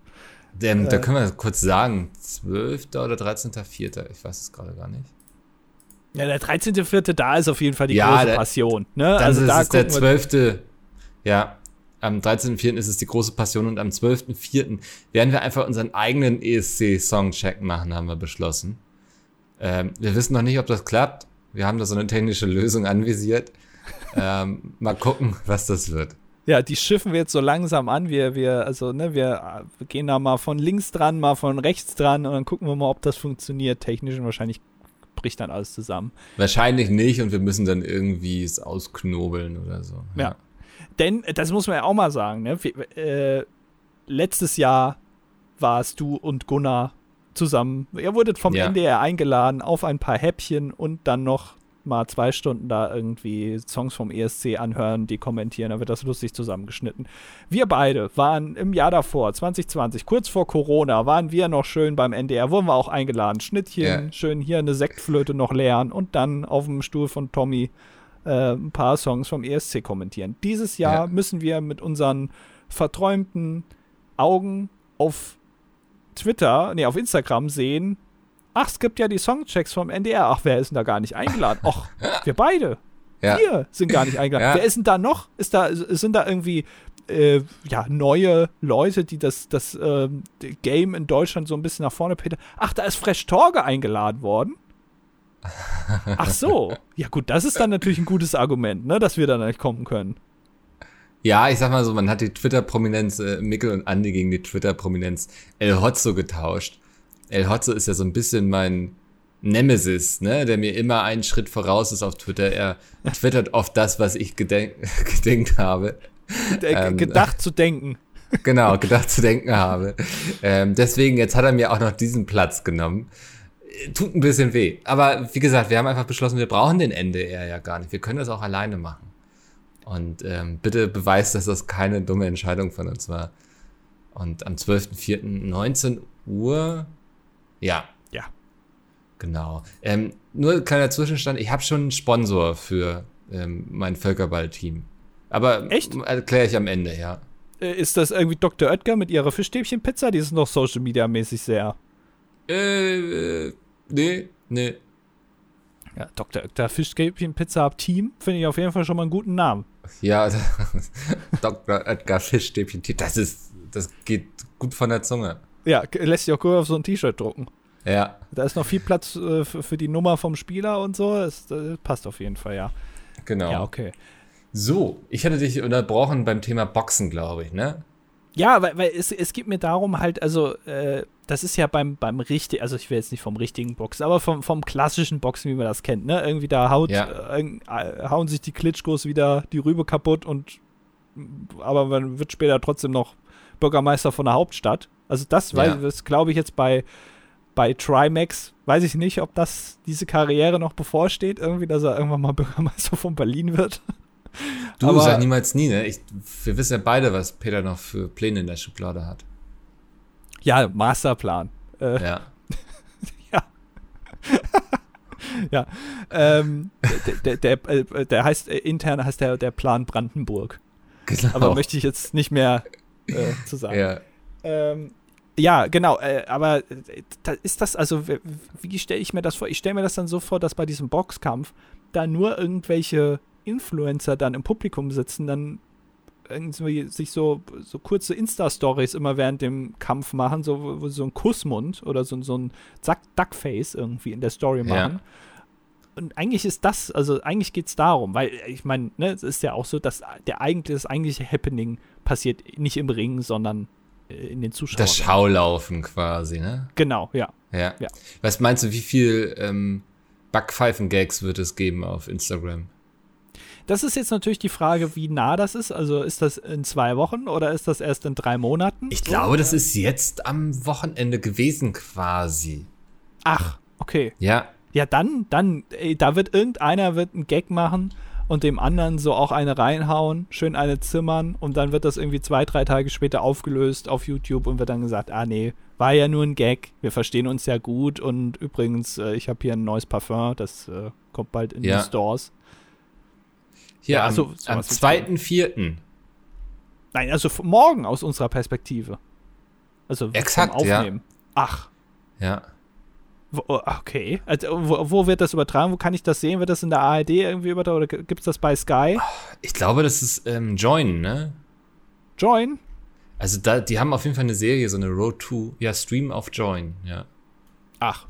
Ähm, da Äh. können wir kurz sagen, 12. oder 13.04. Ich weiß es gerade gar nicht. Ja, der 13.04. da ist auf jeden Fall die Ja, große der- Passion. Ne? Dann also ist da es der gucken wir, 12. Ja, am 13.04. ist es die große Passion und am 12.04. werden wir einfach unseren eigenen ESC-Songcheck machen, haben wir beschlossen. Ähm, wir wissen noch nicht, ob das klappt. Wir haben da so eine technische Lösung anvisiert. Ähm, mal gucken, was das wird. ja, die schiffen wir jetzt so langsam an. Wir, wir, also, ne, wir äh, gehen da mal von links dran, mal von rechts dran und dann gucken wir mal, ob das funktioniert. Technisch und wahrscheinlich bricht dann alles zusammen. Wahrscheinlich nicht und wir müssen dann irgendwie es ausknobeln oder so. Ja. Denn, äh, das muss man ja auch mal sagen, ne? Wir, äh, letztes Jahr warst du und Gunnar zusammen. Ihr wurdet vom Ja. NDR eingeladen auf ein paar Häppchen und dann noch mal zwei Stunden da irgendwie Songs vom ESC anhören, die kommentieren. Da wird das lustig zusammengeschnitten. Wir beide waren im Jahr davor, 2020, kurz vor Corona, waren wir noch schön beim NDR, wurden wir auch eingeladen. Schnittchen, Ja. schön hier eine Sektflöte noch lernen und dann auf dem Stuhl von Tommy äh, ein paar Songs vom ESC kommentieren. Dieses Jahr Ja. müssen wir mit unseren verträumten Augen auf Twitter, nee, auf Instagram sehen, ach, es gibt ja die Songchecks vom NDR. Ach, wer ist denn da gar nicht eingeladen? Ach, wir beide. [LAUGHS] Ja. Wir sind gar nicht eingeladen. Ja. Wer ist denn da noch? Ist da, sind da irgendwie äh, ja, neue Leute, die das, das ähm, Game in Deutschland so ein bisschen nach vorne peter? Ach, da ist Fresh Torge eingeladen worden. [LAUGHS] Ach so. Ja, gut, das ist dann natürlich ein gutes Argument, ne, dass wir da nicht kommen können. Ja, ich sag mal so, man hat die Twitter-Prominenz äh, Mikkel und Andi gegen die Twitter-Prominenz El Hotzo getauscht. El Hotzo ist ja so ein bisschen mein Nemesis, ne, der mir immer einen Schritt voraus ist auf Twitter. Er twittert oft das, was ich gedenk [LAUGHS] gedenkt habe. Äh, Ähm, gedacht zu denken. [LAUGHS] Genau, gedacht zu denken habe. Ähm, deswegen, jetzt hat er mir auch noch diesen Platz genommen. Tut ein bisschen weh. Aber wie gesagt, wir haben einfach beschlossen, wir brauchen den NDR ja gar nicht. Wir können das auch alleine machen. Und ähm, bitte beweist, dass das keine dumme Entscheidung von uns war. Und am 12.04.19 Uhr, ja, Ja. genau. Ähm, nur ein kleiner Zwischenstand, ich habe schon einen Sponsor für ähm, mein Völkerball-Team. Aber Echt? erkläre ich am Ende, ja. Äh, Ist das irgendwie Dr. Oetker mit ihrer Fischstäbchenpizza? Die ist noch Social Media mäßig sehr. Äh, äh, nee, nee. Ja, Dr. Oetker Fischstäbchenpizza ab Team finde ich auf jeden Fall schon mal einen guten Namen. Ja, [LAUGHS] Dr. Edgar Fischstäbchen, das ist, das geht gut von der Zunge. Ja, lässt sich auch gut auf so ein T-Shirt drucken. Ja, Da ist noch viel Platz äh, für, die Nummer vom Spieler und so. Das, das passt auf jeden Fall, ja. genau. Ja, okay. So, ich hatte dich unterbrochen beim Thema Boxen, glaube ich, ne? Ja, weil, weil es, es geht mir darum halt, also, äh, das ist ja beim, beim richtigen, also ich will jetzt nicht vom richtigen Boxen, aber vom, vom klassischen Boxen, wie man das kennt, ne? Irgendwie da haut, Ja. äh, äh, hauen sich die Klitschkos wieder die Rübe kaputt und aber man wird später trotzdem noch Bürgermeister von der Hauptstadt. Also das, Ja. weil das glaube ich jetzt bei, bei Trimax, weiß ich nicht, ob das diese Karriere noch bevorsteht, irgendwie, dass er irgendwann mal [LAUGHS] Bürgermeister von Berlin wird. Du Aber- sag niemals nie, ne? Ich, wir wissen ja beide, was Peter noch für Pläne in der Schublade hat. Ja, Masterplan. Äh, Ja. [LAUGHS] [LAUGHS] Ja, ähm, der, der, der, äh, der heißt, äh, intern heißt der, der Plan Brandenburg. Genau. Aber möchte ich jetzt nicht mehr äh, zu sagen. ja. Ähm, ja, genau, äh, aber äh, da ist das, also wie stelle ich mir das vor? Ich stelle mir das dann so vor, dass bei diesem Boxkampf da nur irgendwelche Influencer dann im Publikum sitzen, dann irgendwie sich so, so kurze Insta-Stories immer während dem Kampf machen, so, wo- so ein Kussmund oder so, so ein Duckface irgendwie in der Story Ja. machen. Und eigentlich ist das, also eigentlich geht es darum, weil äh, ich meine, ne, es ist ja auch so, dass der eigentlich, das eigentliche Happening passiert nicht im Ring, sondern äh, in den Zuschauern. Das Schaulaufen quasi, ne? Genau, ja. Ja. Ja. Was meinst du, wie viel ähm, Backpfeifen-Gags wird es geben auf Instagram? Das ist jetzt natürlich die Frage, wie nah das ist. Also ist das in zwei Wochen oder ist das erst in drei Monaten? Ich glaube, das ist jetzt am Wochenende gewesen quasi. Ach, okay. Ja. Ja, dann, dann, ey, da wird irgendeiner wird einen Gag machen und dem anderen so auch eine reinhauen, schön eine zimmern und dann wird das irgendwie zwei, drei Tage später aufgelöst auf YouTube und wird dann gesagt, ah nee, war ja nur ein Gag, wir verstehen uns ja gut und übrigens, äh, ich habe hier ein neues Parfum, das äh, kommt bald in Ja. die Stores. Hier Ja, am, so- sowas am wird's 2.4. Nein, also morgen aus unserer Perspektive. Also Exakt, vom ja. Aufnehmen. Ach, Ja. Oh, okay. Also, wo, wo wird das übertragen? Wo kann ich das sehen? Wird das in der ARD irgendwie übertragen oder gibt es das bei Sky? Ich glaube, das ist ähm, Join, ne? Join? Also da, die haben auf jeden Fall eine Serie, so eine Road to, ja, Stream auf Join, ja. Ach,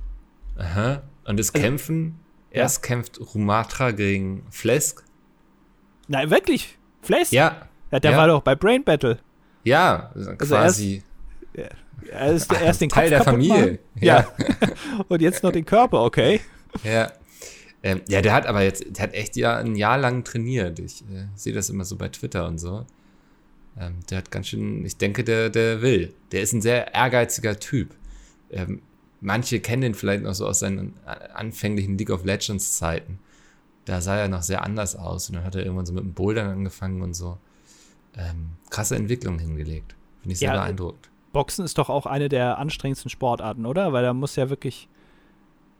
Aha. Und es Also- kämpfen, erst kämpft Rumatra gegen Flesk. nein, wirklich? Flash? Ja, ja der ja. war doch bei Brain Battle. ja, quasi Er ist Ach, erst den Teil Kopf der Familie. machen. Ja. [LAUGHS] Und jetzt noch den Körper, okay. Ja. Ähm, ja, der hat aber jetzt, der hat echt ja ein Jahr lang trainiert. Ich äh, sehe das immer so bei Twitter und so. Ähm, der hat ganz schön, ich denke, der, der will. Der ist ein sehr ehrgeiziger Typ. Ähm, manche kennen ihn vielleicht noch so aus seinen anfänglichen League of Legends Zeiten. Da sah er noch sehr anders aus und dann hat er irgendwann so mit dem Bouldern angefangen und so. Ähm, krasse Entwicklung hingelegt. Finde ich sehr Ja, beeindruckt. Boxen ist doch auch eine der anstrengendsten Sportarten, oder? Weil da muss ja wirklich.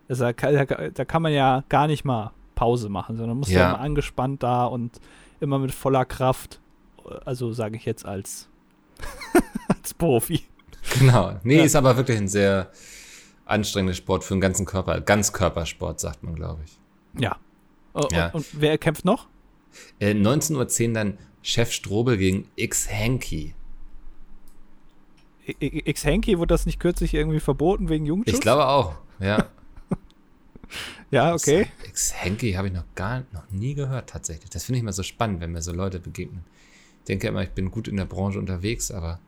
Also da, kann, da, kann man ja gar nicht mal Pause machen, sondern muss ja, Ja. immer angespannt da und immer mit voller Kraft. Also sage ich jetzt als, [LAUGHS] als Profi. Genau. Nee, ja. ist aber wirklich ein sehr anstrengender Sport für den ganzen Körper. Ganzkörpersport, sagt man, glaube ich. Ja. Und, ja. und wer kämpft noch? Äh, 19.10 Uhr dann Chef Strobel gegen X Hanky. X Hanky, wurde das nicht kürzlich irgendwie verboten wegen Jugendschutz? Ich glaube auch, ja. [LAUGHS] ja, okay. X Hanky habe ich noch gar noch nie gehört tatsächlich. Das finde ich immer so spannend, wenn mir so Leute begegnen. Ich denke immer, ich bin gut in der Branche unterwegs, aber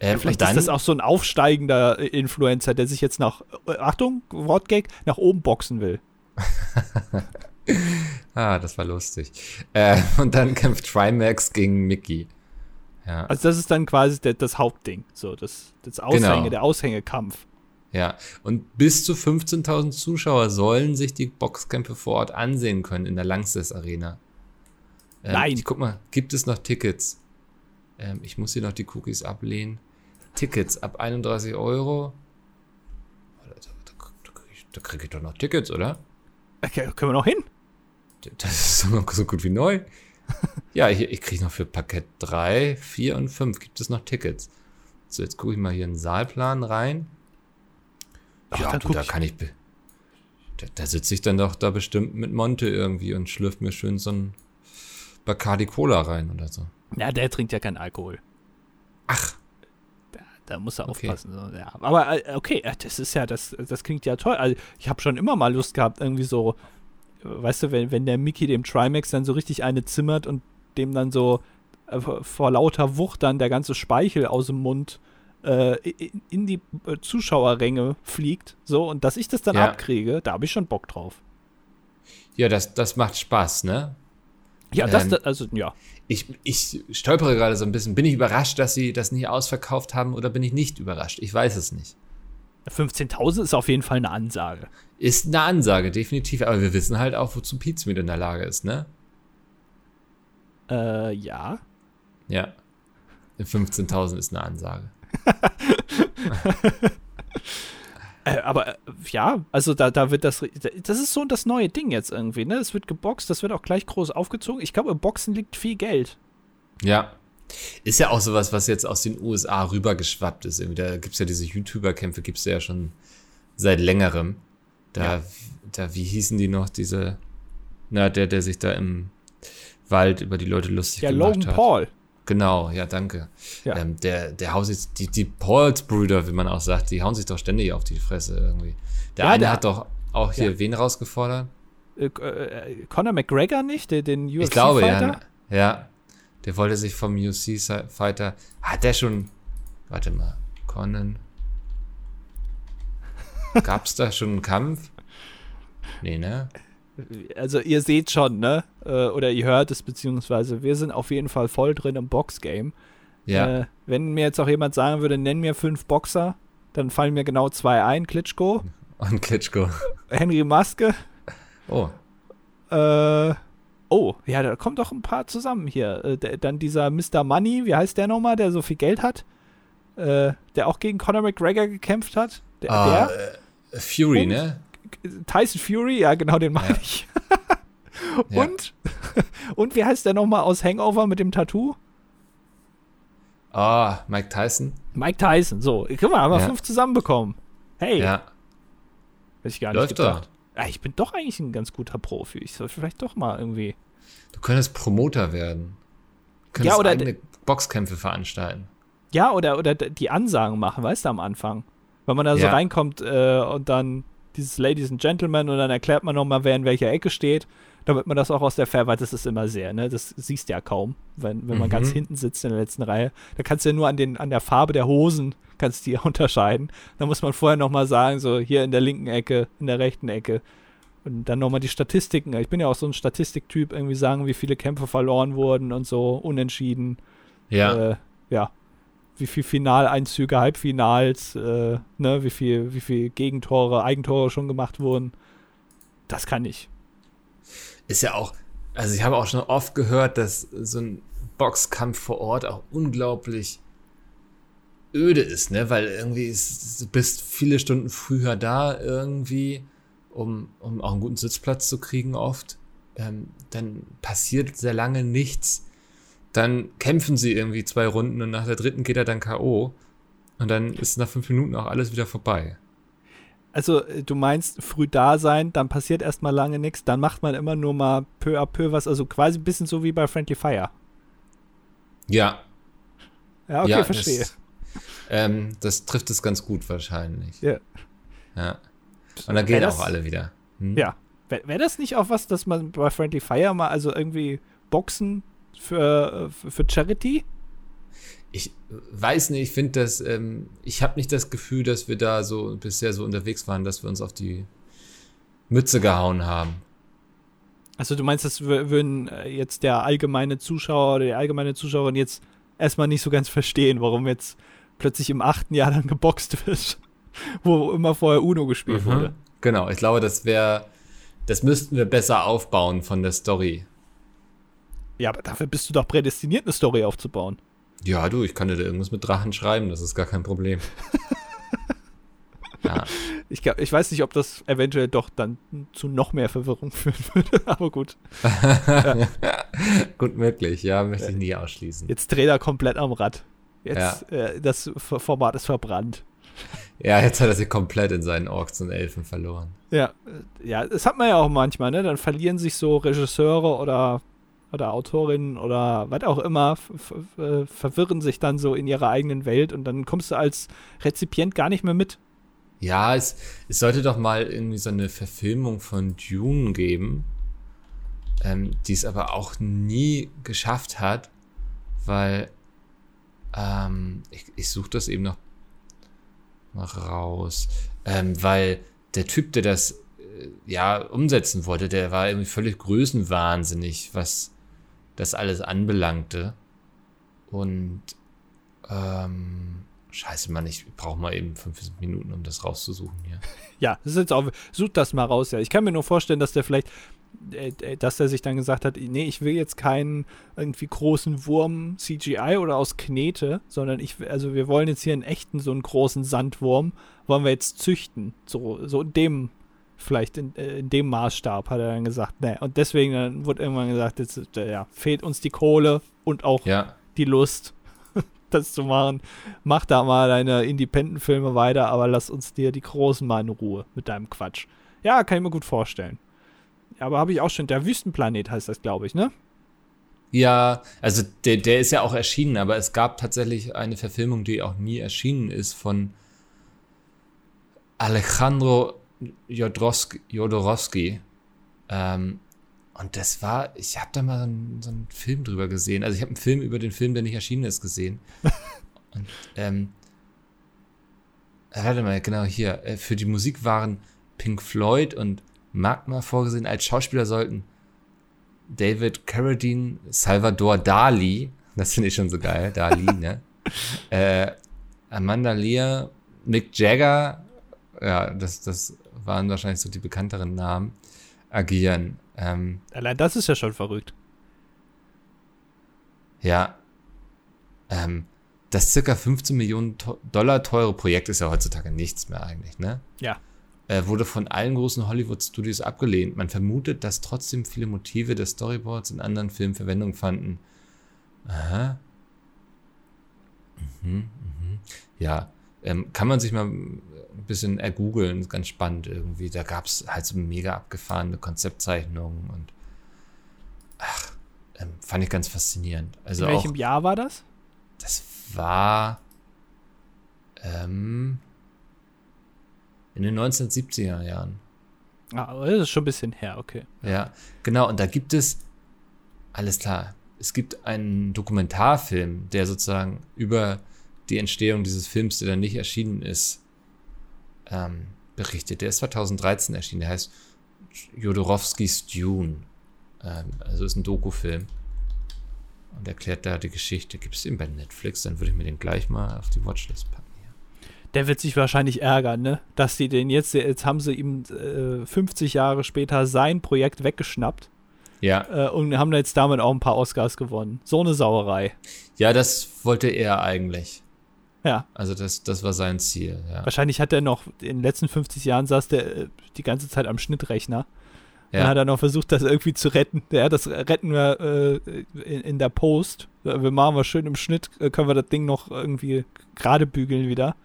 ähm, ja, vielleicht dann, ist das auch so ein aufsteigender Influencer, der sich jetzt nach, äh, Achtung, Wortgag, nach oben boxen will. [LAUGHS] ah, das war lustig. Äh, und dann kämpft Trimax gegen Mickey. Ja. Also das ist dann quasi der, das Hauptding, so das, das Aushänge, genau. der Aushängekampf. Ja, und bis zu 15.000 Zuschauer sollen sich die Boxkämpfe vor Ort ansehen können in der Langsess Arena. Ähm, Nein. Ich guck mal, gibt es noch Tickets? Ähm, ich muss hier noch die Cookies ablehnen. Tickets ab 31 Euro. Da, da, da kriege ich doch noch Tickets, oder? Okay, können wir noch hin? Das ist so, [LAUGHS] so gut wie neu. [LAUGHS] ja, ich, ich kriege noch für Parkett 3, 4 und 5 gibt es noch Tickets. So, jetzt gucke ich mal hier in den Saalplan rein. Ach, ja, du, da kann ich. Da, da sitze ich dann doch da bestimmt mit Monte irgendwie und schlürft mir schön so ein Bacardi Cola rein oder so. Ja, der trinkt ja keinen Alkohol. Ach. Da, da muss er okay. aufpassen. So, ja. Aber äh, okay, das ist ja, das, das klingt ja toll. Also, ich habe schon immer mal Lust gehabt, irgendwie so weißt du, wenn, wenn der Mickey dem Trimax dann so richtig eine zimmert und dem dann so äh, vor lauter Wucht dann der ganze Speichel aus dem Mund äh, in, in, die äh, Zuschauerränge fliegt, so, und dass ich das dann ja. abkriege, da habe ich schon Bock drauf. Ja, das, das macht Spaß, ne? Ja, das, ähm, also, ja. Ich, ich stolpere gerade so ein bisschen. Bin ich überrascht, dass sie das nicht ausverkauft haben oder bin ich nicht überrascht? Ich weiß es nicht. 15.000 ist auf jeden Fall eine Ansage. Ist eine Ansage, definitiv. Aber wir wissen halt auch, wozu Pizza mit in der Lage ist, ne? Äh, ja. Ja. 15.000 ist eine Ansage. [LAUGHS] [LAUGHS] äh, aber äh, ja, also da, da wird das. Das ist so das neue Ding jetzt irgendwie, ne? Es wird geboxt, das wird auch gleich groß aufgezogen. Ich glaube, im Boxen liegt viel Geld. Ja, ist ja auch sowas, was jetzt aus den USA rübergeschwappt ist. Irgendwie, da gibt es ja diese YouTuber-Kämpfe, gibt es ja schon seit längerem. Da, ja. da, wie hießen die noch, diese, na, der, der sich da im Wald über die Leute lustig ja, gemacht Logan hat. Paul. Genau, ja, danke. Ja. Ähm, der, der haut sich, die, die Pauls-Brüder, wie man auch sagt, die hauen sich doch ständig auf die Fresse irgendwie. Der ja, eine der, hat doch auch hier wen rausgefordert? Äh, Conor McGregor nicht, der, den UFC-Fighter? Ich glaube, ja. Ja, der wollte sich vom UC-Fighter. Hat der schon. Warte mal. Conan. Gab es da schon einen Kampf? Nee, ne? Also ihr seht schon, ne? Äh, oder ihr hört es, beziehungsweise wir sind auf jeden Fall voll drin im Boxgame. Ja. Äh, wenn mir jetzt auch jemand sagen würde, nenn mir fünf Boxer, dann fallen mir genau zwei ein. Klitschko. Und Klitschko. Henry Maske. Oh. Äh, Oh, ja, da kommt doch ein paar zusammen hier. Äh, der, dann dieser Mr. Money, wie heißt der nochmal, der so viel Geld hat? Äh, der auch gegen Conor McGregor gekämpft hat. Der, ah, der? Äh, Fury, Und, ne? Tyson Fury, ja, genau, den meine ja. ich. [LAUGHS] und, ja. und wie heißt der nochmal aus Hangover mit dem Tattoo? Ah, Mike Tyson. Mike Tyson, so. Guck mal, haben wir ja. fünf zusammenbekommen. Hey. Ja. Hätte ich gar nicht Läuft gedacht. Ja, ich bin doch eigentlich ein ganz guter Profi. Ich soll vielleicht doch mal irgendwie. Du könntest Promoter werden. Du könntest ja, oder eigene Boxkämpfe veranstalten. Ja, oder, oder die Ansagen machen, weißt du, am Anfang. Wenn man da ja. so reinkommt äh, und dann dieses Ladies and Gentlemen und dann erklärt man nochmal, wer in welcher Ecke steht, damit man das auch aus der Fairweite, das ist immer sehr, ne? Das siehst du ja kaum, wenn, wenn man mhm. ganz hinten sitzt in der letzten Reihe. Da kannst du ja nur an, den, an der Farbe der Hosen kannst du die [LAUGHS] unterscheiden. Da muss man vorher nochmal sagen, so hier in der linken Ecke, in der rechten Ecke. Und dann nochmal die Statistiken. Ich bin ja auch so ein Statistiktyp, irgendwie sagen, wie viele Kämpfe verloren wurden und so, unentschieden. Ja. Äh, ja. Wie viele Finaleinzüge, Halbfinals, äh, ne, wie viel, wie viel Gegentore, Eigentore schon gemacht wurden. Das kann ich. Ist ja auch, also ich habe auch schon oft gehört, dass so ein Boxkampf vor Ort auch unglaublich öde ist, ne? Weil irgendwie ist, du bist viele Stunden früher da irgendwie, um, um auch einen guten Sitzplatz zu kriegen oft. Ähm, dann passiert sehr lange nichts. Dann kämpfen sie irgendwie zwei Runden und nach der dritten geht er dann K.O. und dann ist nach fünf Minuten auch alles wieder vorbei. Also, äh, du meinst früh da sein, dann passiert erstmal lange nichts, dann macht man immer nur mal peu à peu was, also quasi ein bisschen so wie bei Friendly Fire. Ja. Ja, okay, ja, verstehe. Das, ähm, das trifft es ganz gut wahrscheinlich. Ja. Ja. Und dann gehen Wär auch das- alle wieder. Hm? Ja. Wäre wär das nicht auch was, dass man bei Friendly Fire mal, also irgendwie Boxen für, äh, für, Charity? Ich weiß nicht, ich finde das, ähm, ich habe nicht das Gefühl, dass wir da so bisher so unterwegs waren, dass wir uns auf die Mütze gehauen haben. Also du meinst, das wür- würden äh, jetzt der allgemeine Zuschauer oder die allgemeine Zuschauerin jetzt erstmal nicht so ganz verstehen, warum jetzt plötzlich im achten Jahr dann geboxt wird, wo immer vorher Uno gespielt Mhm. wurde. Genau, ich glaube, das wäre, das müssten wir besser aufbauen von der Story. Ja, aber dafür bist du doch prädestiniert, eine Story aufzubauen. Ja, du, ich kann dir da irgendwas mit Drachen schreiben, das ist gar kein Problem. [LAUGHS] ja, Ich, glaub, ich weiß nicht, ob das eventuell doch dann zu noch mehr Verwirrung [LAUGHS] führen würde, aber gut. [LAUGHS] gut möglich, ja, möchte ich nie ausschließen. Jetzt dreht er komplett am Rad. Jetzt, äh, das Format ist verbrannt. Ja, jetzt hat er sich komplett in seinen Orks und Elfen verloren. Ja, äh, ja, das hat man ja auch manchmal, ne? Dann verlieren sich so Regisseure oder, oder Autorinnen oder was auch immer, äh, verwirren sich dann so in ihrer eigenen Welt und dann kommst du als Rezipient gar nicht mehr mit. Ja, es, es sollte doch mal irgendwie so eine Verfilmung von Dune geben, ähm, die es aber auch nie geschafft hat, weil ähm, ich, ich suche das eben noch raus, ähm, weil der Typ, der das äh, ja umsetzen wollte, der war irgendwie völlig größenwahnsinnig, was das alles anbelangte und ähm, Scheiße, Mann, ich brauche mal eben fünf Minuten, um das rauszusuchen hier. [LAUGHS] Ja, das ist jetzt auch, sucht das mal raus. Ja. Ich kann mir nur vorstellen, dass der vielleicht, dass er sich dann gesagt hat, nee, ich will jetzt keinen irgendwie großen Wurm CGI oder aus Knete, sondern ich, will- also wir wollen jetzt hier einen echten, so einen großen Sandwurm, wollen wir jetzt züchten. So, so in dem, vielleicht in, äh, in dem Maßstab, hat er dann gesagt. Nee. Und deswegen dann wurde irgendwann gesagt, jetzt äh, ja, fehlt uns die Kohle und auch Ja, die Lust, [LAUGHS] das zu machen. Mach da mal deine Independent-Filme weiter, aber lass uns dir die Großen mal in Ruhe mit deinem Quatsch. Ja, kann ich mir gut vorstellen. Aber habe ich auch schon, der Wüstenplanet heißt das, glaube ich, ne? ja, also der, der ist ja auch erschienen, aber es gab tatsächlich eine Verfilmung, die auch nie erschienen ist, von Alejandro Jodorowsky. Jodorowsky. Ähm, und das war, ich habe da mal so einen, so einen Film drüber gesehen. Also ich habe einen Film über den Film, der nicht erschienen ist, gesehen. [LAUGHS] und ähm, äh, warte mal, genau hier. Äh, Für die Musik waren Pink Floyd und Magma vorgesehen. Als Schauspieler sollten David Carradine, Salvador Dali, das finde ich schon so geil, Dali, [LAUGHS] ne? äh, Amanda Lear, Mick Jagger, ja, das, das waren wahrscheinlich so die bekannteren Namen, agieren. Ähm, Allein das ist ja schon verrückt. ja, ähm, das circa 15 Millionen Dollar teure Projekt ist ja heutzutage nichts mehr eigentlich, ne? Ja. Äh, wurde von allen großen Hollywood-Studios abgelehnt. Man vermutet, dass trotzdem viele Motive des Storyboards in anderen Filmen Verwendung fanden. Aha. Mhm, mhm. Ja, ähm, kann man sich mal ein bisschen ergoogeln, ist ganz spannend irgendwie. Da gab es halt so mega abgefahrene Konzeptzeichnungen und ach, ähm, fand ich ganz faszinierend. Also In welchem auch, Jahr war das? das war ähm, in den 1970er Jahren. Ah, aber das ist schon ein bisschen her, okay. Ja, genau. Und da gibt es, alles klar, es gibt einen Dokumentarfilm, der sozusagen über die Entstehung dieses Films, der dann nicht erschienen ist, ähm, berichtet. Der ist 2013 erschienen. Der heißt Jodorowskis Dune. Ähm, also ist ein Dokufilm. Und erklärt da die Geschichte. Gibt es eben bei Netflix, dann würde ich mir den gleich mal auf die Watchlist packen. Der wird sich wahrscheinlich ärgern, ne? Dass die den jetzt, jetzt haben sie ihm äh, 50 Jahre später sein Projekt weggeschnappt Ja, äh, und haben jetzt damit auch ein paar Oscars gewonnen. So eine Sauerei. ja, das wollte er eigentlich. Ja. Also das, das war sein Ziel. Ja. Wahrscheinlich hat er noch, in den letzten 50 Jahren saß der äh, die ganze Zeit am Schnittrechner Ja. Und hat dann noch versucht, das irgendwie zu retten. Ja, das retten wir äh, in, in, der Post. Wir machen wir schön im Schnitt, äh, können wir das Ding noch irgendwie gerade bügeln wieder.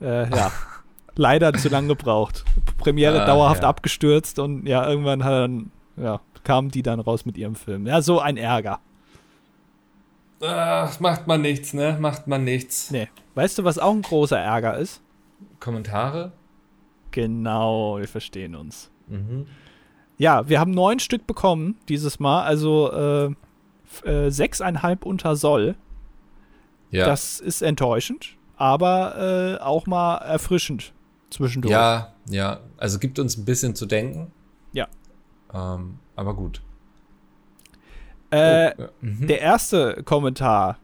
Äh, ja. Leider zu lange gebraucht. Premiere ah, dauerhaft ja. abgestürzt und ja, irgendwann hat dann, ja, kamen die dann raus mit ihrem Film. Ja, so ein Ärger. Ach, macht man nichts, ne? Macht man nichts. Nee. Weißt du, was auch ein großer Ärger ist? Kommentare? Genau, wir verstehen uns. Mhm. Ja, wir haben neun Stück bekommen dieses Mal, also äh, äh, sechseinhalb unter Soll. Ja. Das ist enttäuschend, aber äh, auch mal erfrischend zwischendurch. Ja, ja. Also gibt uns ein bisschen zu denken. Ja. Ähm, aber gut. Äh, oh, mhm. Der erste Kommentar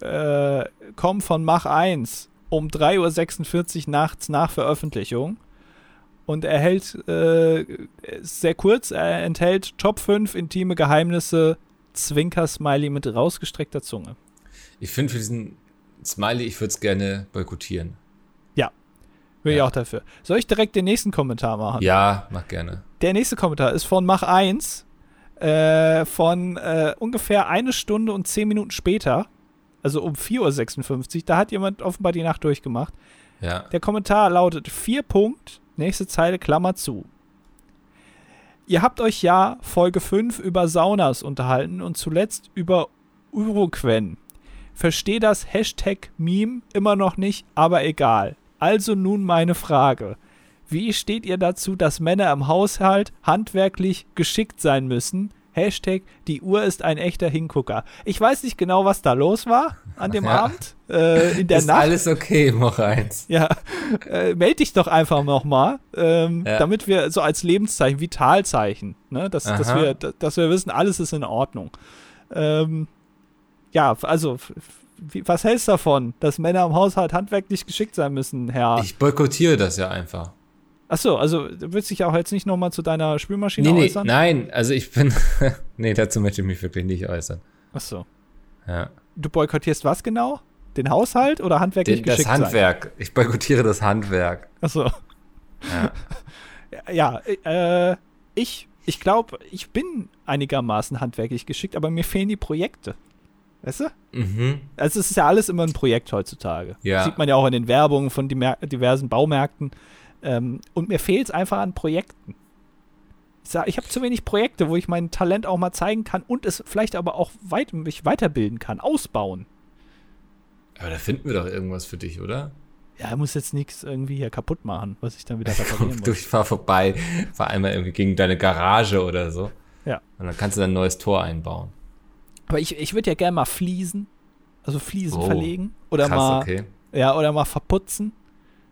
äh, kommt von Mach 1 um 3.46 Uhr nachts nach Veröffentlichung und er hält äh, sehr kurz, er enthält Top 5 intime Geheimnisse, Zwinker-Smiley mit rausgestreckter Zunge. Ich finde für diesen Smiley, ich würde es gerne boykottieren. Ja, will ja. ich auch dafür. Soll ich direkt den nächsten Kommentar machen? Ja, mach gerne. Der nächste Kommentar ist von Mach 1, äh, von äh, ungefähr eine Stunde und zehn Minuten später, also um 4.56 Uhr, da hat jemand offenbar die Nacht durchgemacht. Ja. Der Kommentar lautet 4 Punkt, nächste Zeile, Klammer zu. Ihr habt euch ja Folge 5 über Saunas unterhalten und zuletzt über Uruquen. Verstehe das Hashtag Meme immer noch nicht, aber egal. Also nun meine Frage. Wie steht ihr dazu, dass Männer im Haushalt handwerklich geschickt sein müssen? Hashtag, die Uhr ist ein echter Hingucker. Ich weiß nicht genau, was da los war an dem [LAUGHS] ja. Abend. Äh, in der ist Nacht. alles okay, Moritz. Ja, äh, melde dich doch einfach nochmal, ähm, ja. damit wir so als Lebenszeichen, Vitalzeichen, ne, dass, dass, wir, dass wir wissen, alles ist in Ordnung. Ähm, ja, also wie, was hältst du davon, dass Männer im Haushalt handwerklich geschickt sein müssen, Herr? Ich boykottiere das ja einfach. Achso, also du willst dich auch jetzt nicht nochmal zu deiner Spülmaschine nee, äußern? Nee, nein, also ich bin. [LAUGHS] nee, dazu möchte ich mich wirklich nicht äußern. Achso. Ja. Du boykottierst was genau? Den Haushalt oder handwerklich Den, geschickt Das Handwerk. Sein? Ich boykottiere das Handwerk. Achso. Ja. [LAUGHS] ja, äh, ich, ich glaube, ich bin einigermaßen handwerklich geschickt, aber mir fehlen die Projekte. Weißt du? Mhm. Also es ist ja alles immer ein Projekt heutzutage. Ja. sieht man ja auch in den Werbungen von diversen Baumärkten. Ähm, und mir fehlt es einfach an Projekten. Ich, sag, ich habe zu wenig Projekte, wo ich mein Talent auch mal zeigen kann und es vielleicht aber auch weit, mich weiterbilden kann, ausbauen. Aber da finden wir doch irgendwas für dich, oder? Ja, er muss jetzt nichts irgendwie hier kaputt machen, was ich dann wieder [LAUGHS] reparieren muss. ich fahr vorbei, fahr einmal irgendwie gegen deine Garage oder so. Ja. Und dann kannst du dann ein neues Tor einbauen. Aber ich, ich würde ja gerne mal Fliesen, also Fliesen oh, verlegen. Oder krass, mal. Okay. Ja, oder mal verputzen.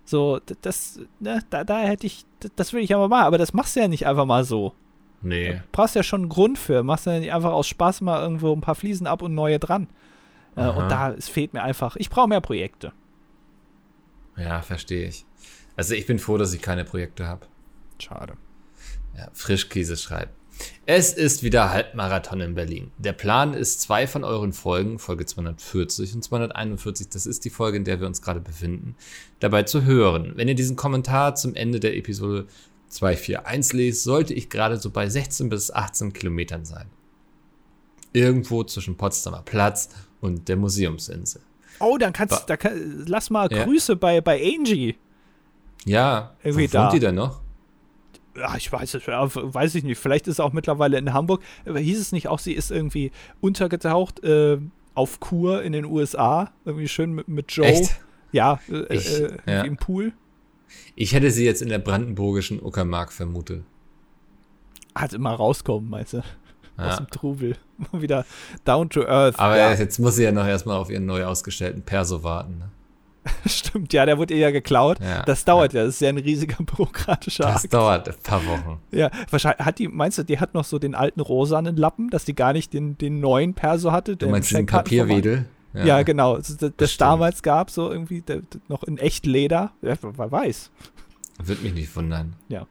So, das, ne, da, da hätte ich, das will ich aber mal, aber das machst du ja nicht einfach mal so. Nee. Du brauchst ja schon einen Grund für. Machst du ja nicht einfach aus Spaß mal irgendwo ein paar Fliesen ab und neue dran. Äh, und da, es fehlt mir einfach. Ich brauche mehr Projekte. Ja, verstehe ich. Also ich bin froh, dass ich keine Projekte habe. Schade. Ja, Frischkäse schreibt. Es ist wieder Halbmarathon in Berlin. Der Plan ist, zwei von euren Folgen, Folge 240 und 241, das ist die Folge, in der wir uns gerade befinden, dabei zu hören. Wenn ihr diesen Kommentar zum Ende der Episode 241 lest, sollte ich gerade so bei 16 bis 18 Kilometern sein. Irgendwo zwischen Potsdamer Platz und der Museumsinsel. Oh, dann kannst du, da kann, lass mal ja. Grüße bei, bei Angie. Ja, Irgendwie wo wohnt die denn noch? Ja, ich weiß es, weiß ich nicht. Vielleicht ist auch mittlerweile in Hamburg. Aber hieß es nicht auch, sie ist irgendwie untergetaucht äh, auf Kur in den USA? Irgendwie schön mit, mit Joe. Echt? Ja, äh, ich, äh, ja. im Pool. Ich hätte sie jetzt in der brandenburgischen Uckermark vermutet. Hat immer rauskommen, meinst du? Ja. Aus dem Trubel. [LAUGHS] Wieder down to earth. Aber ja. jetzt muss sie ja noch erstmal auf ihren neu ausgestellten Perso warten. Ne? [LAUGHS] Stimmt, ja, der wurde ihr ja geklaut. Ja, das dauert ja. ja, das ist ja ein riesiger [LAUGHS] bürokratischer Das Akt. dauert ein paar Wochen. Ja, wahrscheinlich hat die, meinst du, die hat noch so den alten rosanen Lappen, dass die gar nicht den, den neuen Perso hatte? Du meinst den Papierwedel? Ja, ja, genau. Das, das, das damals gab, so irgendwie der, noch in echt Leder. Ja, wer weiß. Würde mich nicht wundern. Ja.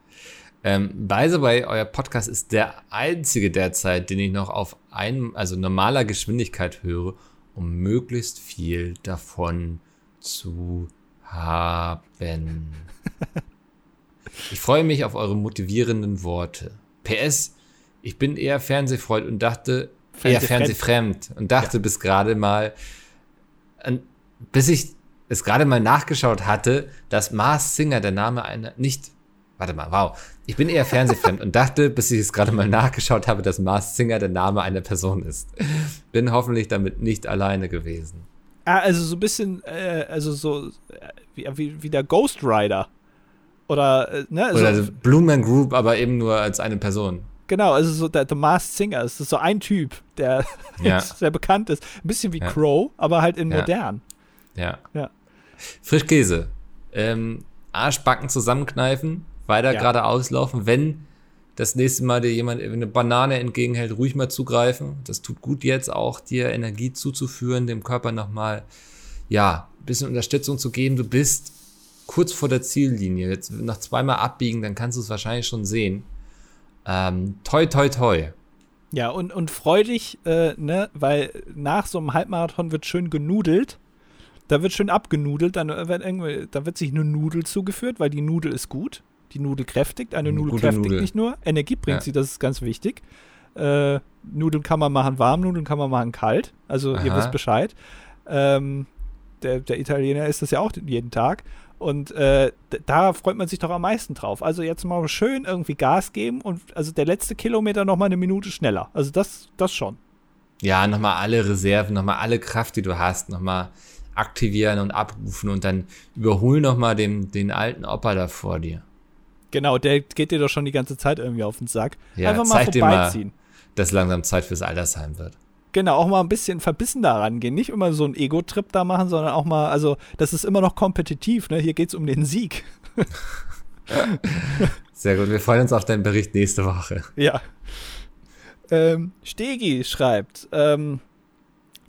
Ähm, by the way, euer Podcast ist der einzige derzeit, den ich noch auf ein, also normaler Geschwindigkeit höre, um möglichst viel davon zu haben. Ich freue mich auf eure motivierenden Worte. PS, ich bin eher Fernsehfreund und dachte, eher Fernsehfremd. und dachte bis gerade mal, bis ich es gerade mal nachgeschaut hatte, dass Mars Singer der Name einer, nicht, warte mal, wow, ich bin eher fernsehfremd und dachte, bis ich es gerade mal nachgeschaut habe, dass Mars Singer der Name einer Person ist. Bin hoffentlich damit nicht alleine gewesen. Ah, also so ein bisschen, äh, also so äh, wie, wie, wie der Ghost Rider. Oder, äh, ne? Also, Oder Blumen Group, aber eben nur als eine Person. Genau, also so der The Masked Singer. Es ist so ein Typ, der [LAUGHS] Ja. [LAUGHS] sehr bekannt ist. Ein bisschen wie Ja. Crow, aber halt in Ja. modern. Ja. Ja. Frischkäse. Ähm, Arschbacken zusammenkneifen, weiter geradeaus laufen. Wenn das nächste Mal dir jemand eine Banane entgegenhält, ruhig mal zugreifen. Das tut gut jetzt auch, dir Energie zuzuführen, dem Körper nochmal, ja, ein bisschen Unterstützung zu geben. Du bist kurz vor der Ziellinie. Jetzt noch zweimal abbiegen, dann kannst du es wahrscheinlich schon sehen. Ähm, toi, toi, toi. Ja, und, und freu dich, äh, ne, weil nach so einem Halbmarathon wird schön genudelt. Da wird schön abgenudelt, dann wird, irgendwie, da wird sich eine Nudel zugeführt, weil die Nudel ist gut. Die Nudel kräftigt. Eine Nudel gute kräftigt Nudel. nicht nur, Energie bringt Ja. sie, das ist ganz wichtig. Äh, Nudeln kann man machen warm, Nudeln kann man machen kalt. Also ihr Aha. wisst Bescheid. Ähm, der, der Italiener isst das ja auch jeden Tag. Und äh, da freut man sich doch am meisten drauf. Also jetzt mal schön irgendwie Gas geben und also der letzte Kilometer noch mal eine Minute schneller. Also das, das schon. Ja, nochmal alle Reserven, nochmal alle Kraft, die du hast, nochmal aktivieren und abrufen und dann überhol nochmal den, den alten Opa da vor dir. Genau, der geht dir doch schon die ganze Zeit irgendwie auf den Sack. Ja, Einfach mal dir mal, vorbeiziehen. dass langsam Zeit fürs Altersheim wird. Genau, auch mal ein bisschen verbissen da rangehen. Nicht immer so einen Ego-Trip da machen, sondern auch mal, also das ist immer noch kompetitiv, ne? Hier geht's um den Sieg. [LAUGHS] Sehr gut, wir freuen uns auf deinen Bericht nächste Woche. Ja. Ähm, Stegi schreibt, ähm,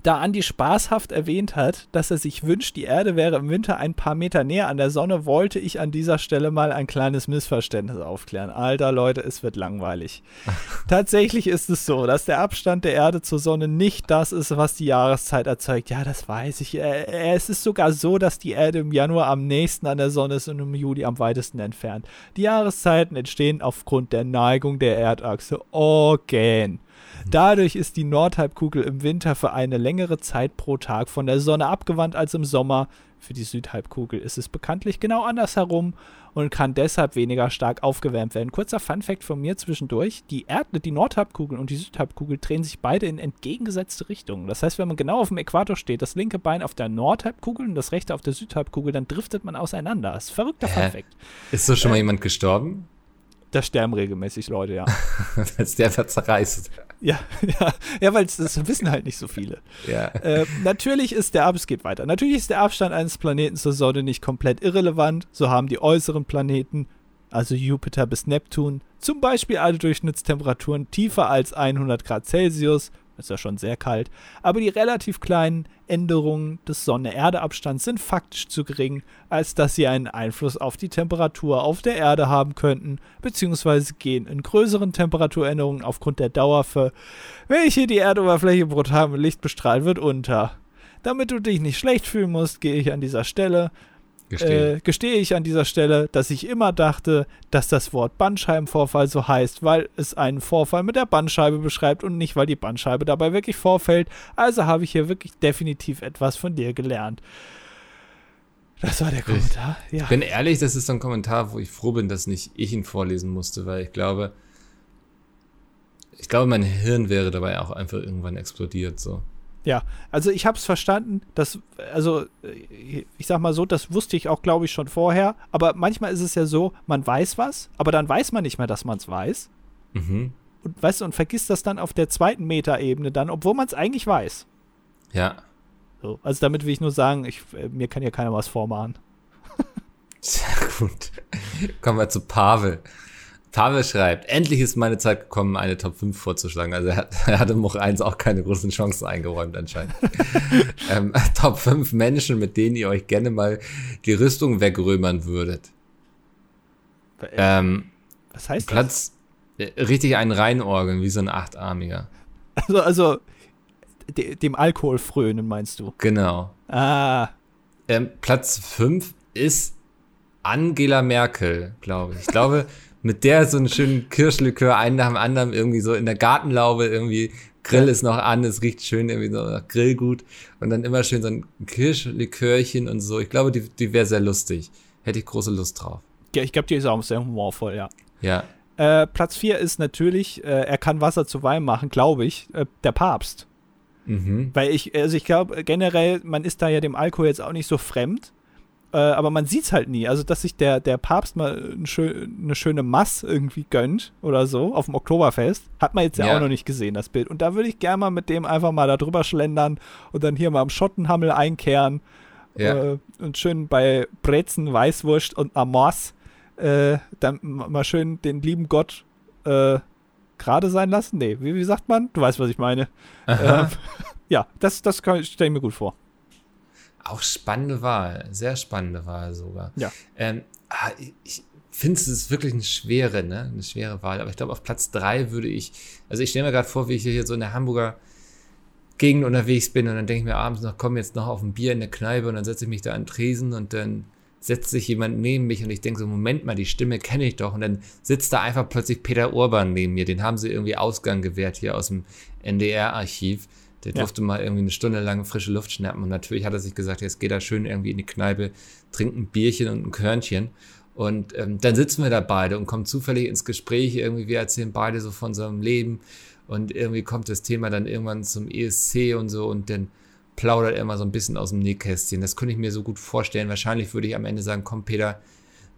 da Andi spaßhaft erwähnt hat, dass er sich wünscht, die Erde wäre im Winter ein paar Meter näher an der Sonne, wollte ich an dieser Stelle mal ein kleines Missverständnis aufklären. Alter Leute, es wird langweilig. [LAUGHS] Tatsächlich ist es so, dass der Abstand der Erde zur Sonne nicht das ist, was die Jahreszeit erzeugt. Ja, das weiß ich. Äh, Es ist sogar so, dass die Erde im Januar am nächsten an der Sonne ist und im Juli am weitesten entfernt. Die Jahreszeiten entstehen aufgrund der Neigung der Erdachse Organ. Dadurch ist die Nordhalbkugel im Winter für eine längere Zeit pro Tag von der Sonne abgewandt als im Sommer. Für die Südhalbkugel ist es bekanntlich genau andersherum und kann deshalb weniger stark aufgewärmt werden. Kurzer Funfact von mir zwischendurch: Die, Erd die Nordhalbkugel und die Südhalbkugel drehen sich beide in entgegengesetzte Richtungen. Das heißt, wenn man genau auf dem Äquator steht, das linke Bein auf der Nordhalbkugel und das rechte auf der Südhalbkugel, dann driftet man auseinander. Das ist ein verrückter Hä? Funfact. Ist so schon mal jemand gestorben? Da sterben regelmäßig Leute, ja. [LAUGHS] Als der zerreißt. Ja, [LAUGHS] ja, ja, weil das wissen halt nicht so viele. Ja. Äh, natürlich ist der Ab es geht weiter. Natürlich ist der Abstand eines Planeten zur Sonne nicht komplett irrelevant. So haben die äußeren Planeten, also Jupiter bis Neptun, zum Beispiel alle Durchschnittstemperaturen tiefer als 100 Grad Celsius. Ist ja schon sehr kalt. Aber die relativ kleinen Änderungen des Sonne-Erde-Abstands sind faktisch zu gering, als dass sie einen Einfluss auf die Temperatur auf der Erde haben könnten, beziehungsweise gehen in größeren Temperaturänderungen aufgrund der Dauer für welche die Erdoberfläche brutal mit Licht bestrahlt wird, unter. Damit du dich nicht schlecht fühlen musst, gehe ich an dieser Stelle, Gestehen. äh, gestehe ich an dieser Stelle, dass ich immer dachte, dass das Wort Bandscheibenvorfall so heißt, weil es einen Vorfall mit der Bandscheibe beschreibt und nicht, weil die Bandscheibe dabei wirklich vorfällt. Also habe ich hier wirklich definitiv etwas von dir gelernt. Das war der Kommentar. Ja. Ich bin ehrlich, das ist so ein Kommentar, wo ich froh bin, dass nicht ich ihn vorlesen musste, weil ich glaube, ich glaube, mein Hirn wäre dabei auch einfach irgendwann explodiert, so. Ja, also ich habe es verstanden, dass, also ich sag mal so, das wusste ich auch, glaube ich, schon vorher, aber manchmal ist es ja so, man weiß was, aber dann weiß man nicht mehr, dass man es weiß. Mhm. Und weißt du, und vergisst das dann auf der zweiten Metaebene dann, obwohl man es eigentlich weiß. Ja. So, also damit will ich nur sagen, ich, äh, mir kann ja keiner was vormachen. Sehr gut. Kommen wir zu Pavel. Pavel schreibt, endlich ist meine Zeit gekommen, eine Top 5 vorzuschlagen. Also er, hat, [LAUGHS] er hatte Moch 1 auch keine großen Chancen eingeräumt anscheinend. [LAUGHS] ähm, Top 5 Menschen, mit denen ihr euch gerne mal die Rüstung wegrömern würdet. Äh, Ähm, was heißt Platz, äh, richtig einen reinorgeln, wie so ein Achtarmiger. das? Also, also de, dem Alkohol frönen, meinst du? Genau. Ah, Ähm, Platz 5 ist Angela Merkel, glaube ich. Ich glaube, mit der so einen schönen Kirschlikör, einen nach dem anderen, irgendwie so in der Gartenlaube, irgendwie Grill ist noch an, es riecht schön irgendwie so nach Grillgut und dann immer schön so ein Kirschlikörchen und so. Ich glaube, die, die wäre sehr lustig. Hätte ich große Lust drauf. Ja, ich glaube, die ist auch sehr humorvoll, ja. Ja. Äh, Platz 4 ist natürlich, äh, er kann Wasser zu Wein machen, glaube ich, äh, der Papst. Mhm. Weil ich, also ich glaube generell, man ist da ja dem Alkohol jetzt auch nicht so fremd. Äh, aber man sieht es halt nie. Also, dass sich der, der Papst mal ein schön, eine schöne Mass irgendwie gönnt oder so auf dem Oktoberfest, hat man jetzt ja, Ja. auch noch nicht gesehen, das Bild. Und da würde ich gerne mal mit dem einfach mal da drüber schlendern und dann hier mal am Schottenhammel einkehren Ja. äh, und schön bei Brezen, Weißwurst und Amors äh, dann mal schön den lieben Gott äh, gerade sein lassen. Nee, wie, wie sagt man? Du weißt, was ich meine. [LAUGHS] Ähm, ja, das, das stelle ich mir gut vor. Auch spannende Wahl, sehr spannende Wahl sogar. Ja. Ähm, ah, ich- finde es ist wirklich eine schwere, ne? Eine schwere Wahl. Aber ich glaube, auf Platz drei würde ich, also ich stelle mir gerade vor, wie ich hier so in der Hamburger Gegend unterwegs bin und dann denke ich mir abends noch, komm jetzt noch auf ein Bier in der Kneipe und dann setze ich mich da an den Tresen und dann setzt sich jemand neben mich und ich denke so, Moment mal, die Stimme kenne ich doch. Und dann sitzt da einfach plötzlich Peter Urban neben mir. Den haben sie irgendwie Ausgang gewährt hier aus dem NDR-Archiv. Der Ja. durfte mal irgendwie eine Stunde lang frische Luft schnappen. Und natürlich hat er sich gesagt, jetzt geht er schön irgendwie in die Kneipe, trinkt ein Bierchen und ein Körnchen. Und ähm, dann sitzen wir da beide und kommen zufällig ins Gespräch. Irgendwie, wir erzählen beide so von unserem Leben. Und irgendwie kommt das Thema dann irgendwann zum ESC und so. Und dann plaudert er mal so ein bisschen aus dem Nähkästchen. Das könnte ich mir so gut vorstellen. Wahrscheinlich würde ich am Ende sagen, komm Peter,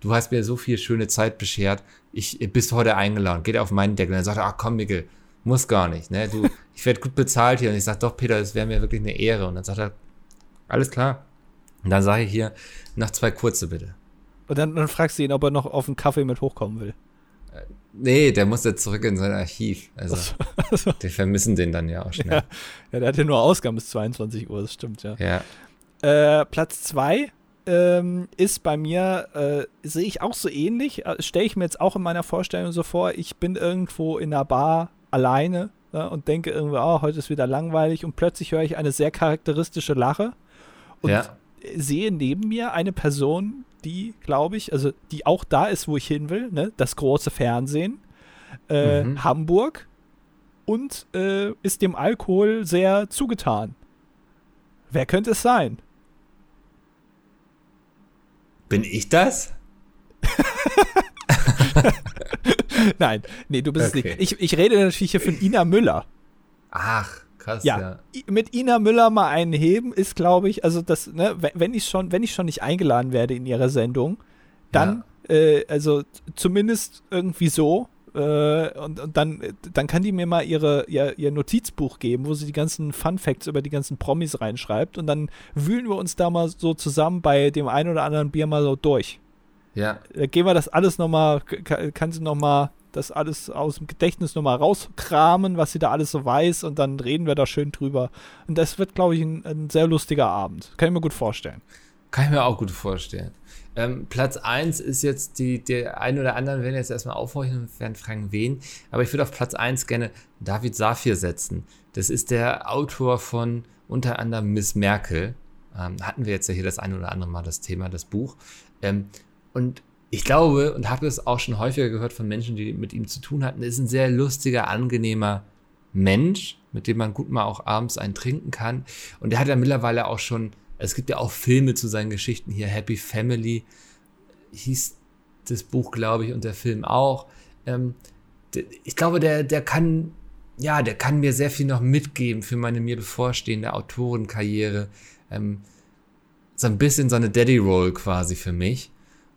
du hast mir so viel schöne Zeit beschert. Ich bist heute eingeladen. Geht auf meinen Deckel. Und dann sagt er, ach komm, Mikkel, muss gar nicht. Ne? Du, [LAUGHS] ich werde gut bezahlt hier. Und ich sage, doch, Peter, das wäre mir wirklich eine Ehre. Und dann sagt er, alles klar. Und dann sage ich hier, noch zwei kurze bitte. Und dann, dann fragst du ihn, ob er noch auf einen Kaffee mit hochkommen will. Nee, der muss jetzt zurück in sein Archiv. Also, Also, wir vermissen den dann ja auch schnell. ja, der hat ja nur Ausgang bis 22 Uhr, das stimmt, ja. Ja. Äh, Platz 2 ähm, ist bei mir, äh, sehe ich auch so ähnlich, äh, stelle ich mir jetzt auch in meiner Vorstellung so vor, ich bin irgendwo in einer Bar alleine ja, und denke irgendwie, oh, heute ist wieder langweilig und plötzlich höre ich eine sehr charakteristische Lache und ja. sehe neben mir eine Person, die, glaube ich, also die auch da ist, wo ich hin will, ne? das große Fernsehen, äh, Mhm. Hamburg und äh, ist dem Alkohol sehr zugetan. Wer könnte es sein? Bin ich das? [LAUGHS] [LAUGHS] [LAUGHS] Nein, nee, du bist es Okay. nicht. Ich, ich rede natürlich hier von Ina Müller. Ach, krass, Ja, ja. Mit Ina Müller mal einen heben ist, glaube ich, also das, ne, wenn- ich schon, wenn ich schon nicht eingeladen werde in ihrer Sendung, dann, äh, also zumindest irgendwie so. Äh, und, und dann, dann kann die mir mal ihre, ihr, ihr Notizbuch geben, wo sie die ganzen Fun Facts über die ganzen Promis reinschreibt. Und dann wühlen wir uns da mal so zusammen bei dem einen oder anderen Bier mal so durch. Ja, Da gehen wir das alles nochmal, kann sie nochmal das alles aus dem Gedächtnis nochmal rauskramen, was sie da alles so weiß und dann reden wir da schön drüber. Und das wird, glaube ich, ein, ein sehr lustiger Abend. Kann ich mir gut vorstellen. Kann ich mir auch gut vorstellen. Ähm, Platz 1 ist jetzt die, der ein oder anderen werden jetzt erstmal aufhorchen und werden fragen, wen. Aber ich würde auf Platz 1 gerne David Safir setzen. Das ist der Autor von unter anderem Miss Merkel. Ähm, hatten wir jetzt ja hier das ein oder andere Mal das Thema, das Buch. Ähm, und ich glaube und habe es auch schon häufiger gehört von Menschen, die mit ihm zu tun hatten, ist ein sehr lustiger, angenehmer Mensch, mit dem man gut mal auch abends einen trinken kann. Und der hat ja mittlerweile auch schon, es gibt ja auch Filme zu seinen Geschichten hier, Happy Family hieß das Buch, glaube ich, und der Film auch. Ähm, ich glaube, der, der kann, ja, der kann mir sehr viel noch mitgeben für meine mir bevorstehende Autorenkarriere. Ähm, so ein bisschen so eine Daddy-Roll quasi für mich.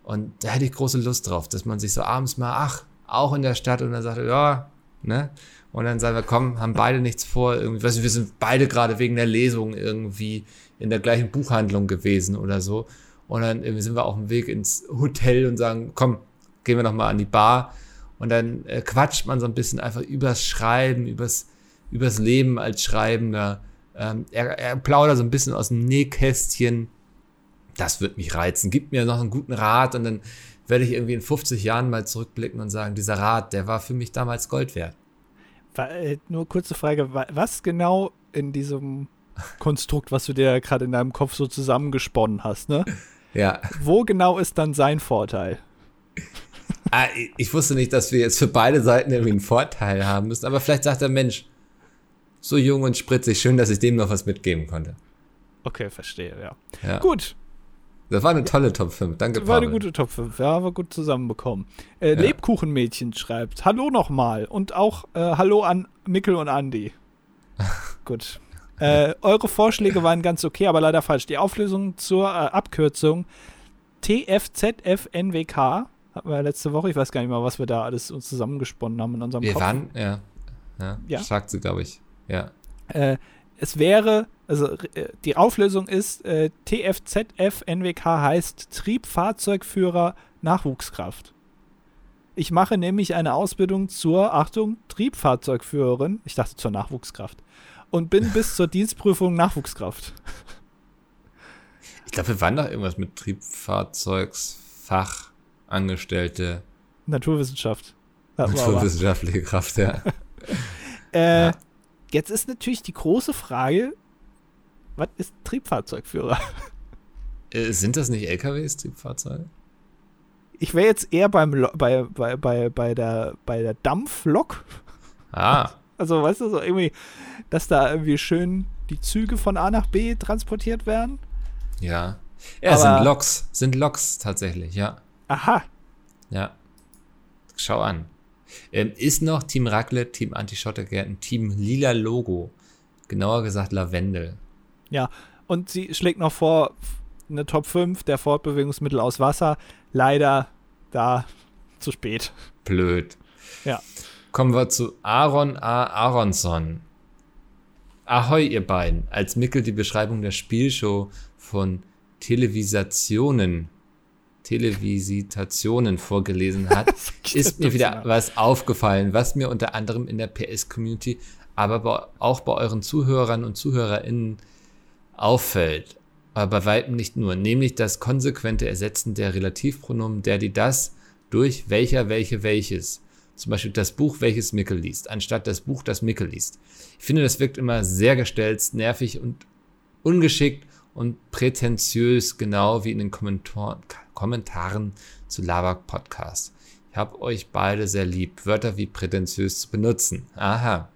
Und da hätte ich große Lust drauf, dass man sich so abends mal, ach, auch in der Stadt und dann sagt, ja, ne? Und dann sagen wir, komm, haben beide nichts vor, irgendwie, weißt du, wir sind beide gerade wegen der Lesung irgendwie in der gleichen Buchhandlung gewesen oder so. Und dann sind wir auf dem Weg ins Hotel und sagen, komm, gehen wir noch mal an die Bar. Und dann äh, quatscht man so ein bisschen einfach übers Schreiben, übers, übers Leben als Schreibender. Ähm, er, er plaudert so ein bisschen aus dem Nähkästchen. Das wird mich reizen. Gibt mir noch einen guten Rat und dann werde ich irgendwie in 50 Jahren mal zurückblicken und sagen, dieser Rat, der war für mich damals Gold wert. Äh, Nur kurze Frage, wa- was genau in diesem Konstrukt, was du dir gerade in deinem Kopf so zusammengesponnen hast, ne? [LAUGHS] Ja. Wo genau ist dann sein Vorteil? ah, ich wusste nicht, dass wir jetzt für beide Seiten irgendwie einen Vorteil haben müssen, aber vielleicht sagt der Mensch, so jung und spritzig, schön, dass ich dem noch was mitgeben konnte. Okay, verstehe, ja. Ja. Gut, Das war eine tolle Top 5. Danke, war eine gute Top 5, ja, war gut zusammenbekommen. Äh, Ja. Lebkuchenmädchen schreibt, hallo nochmal und auch äh, hallo an Mikkel und Andi. [LAUGHS] gut. Äh, eure Vorschläge waren ganz okay, aber leider falsch. Die Auflösung zur äh, Abkürzung TFZFNWK hatten wir ja letzte Woche. Ich weiß gar nicht mal, was wir da alles uns zusammengesponnen haben in unserem Wir Kopf. waren, ja. Ja, Ja. sagt sie, glaube ich. Ja. Äh, es wäre, also äh, die Auflösung ist, äh, TFZF-NWK heißt Triebfahrzeugführer Nachwuchskraft. Ich mache nämlich eine Ausbildung zur, Achtung, Triebfahrzeugführerin, ich dachte zur Nachwuchskraft, und bin bis zur Dienstprüfung Nachwuchskraft. Ich glaube, wir waren doch irgendwas mit Triebfahrzeugsfachangestellte, Naturwissenschaft. Naturwissenschaftliche Kraft, ja. Äh, Ja. Jetzt ist natürlich die große Frage, was ist Triebfahrzeugführer? Äh, sind das nicht LKWs, Triebfahrzeuge? Ich wäre jetzt eher beim bei, bei, bei, bei, der, bei der Dampflok. Ah, [LAUGHS] Also, weißt du, so irgendwie, dass da irgendwie schön die Züge von A nach B transportiert werden. ja. Ja, Aber- sind Loks, sind Loks tatsächlich, ja. Aha. Ja. Schau an. Ähm, ist noch Team Raclette, Team Anti-Schottergärten, Team Lila Logo. Genauer gesagt Lavendel. Ja. Und sie schlägt noch vor, eine Top 5 der Fortbewegungsmittel aus Wasser. Leider da zu spät. Blöd. Ja. Kommen wir zu Aaron A. Aronson. Ahoi, ihr beiden. Als Mickel die Beschreibung der Spielshow von Televisationen, Televisitationen vorgelesen [LAUGHS] hat, ist mir wieder was aufgefallen, was mir unter anderem in der PS-Community, aber auch bei euren Zuhörern und ZuhörerInnen auffällt. Aber bei weitem nicht nur, nämlich das konsequente Ersetzen der Relativpronomen der, die, das durch welcher, welche, welches. Zum Beispiel das Buch, welches Mickel liest, anstatt das Buch, das Mickel liest. Ich finde, das wirkt immer sehr gestelzt, nervig und ungeschickt und prätentiös, genau wie in den Kommentar Kommentaren zu Lavak Podcast. Ich habe euch beide sehr lieb, Wörter wie prätentiös zu benutzen. Aha.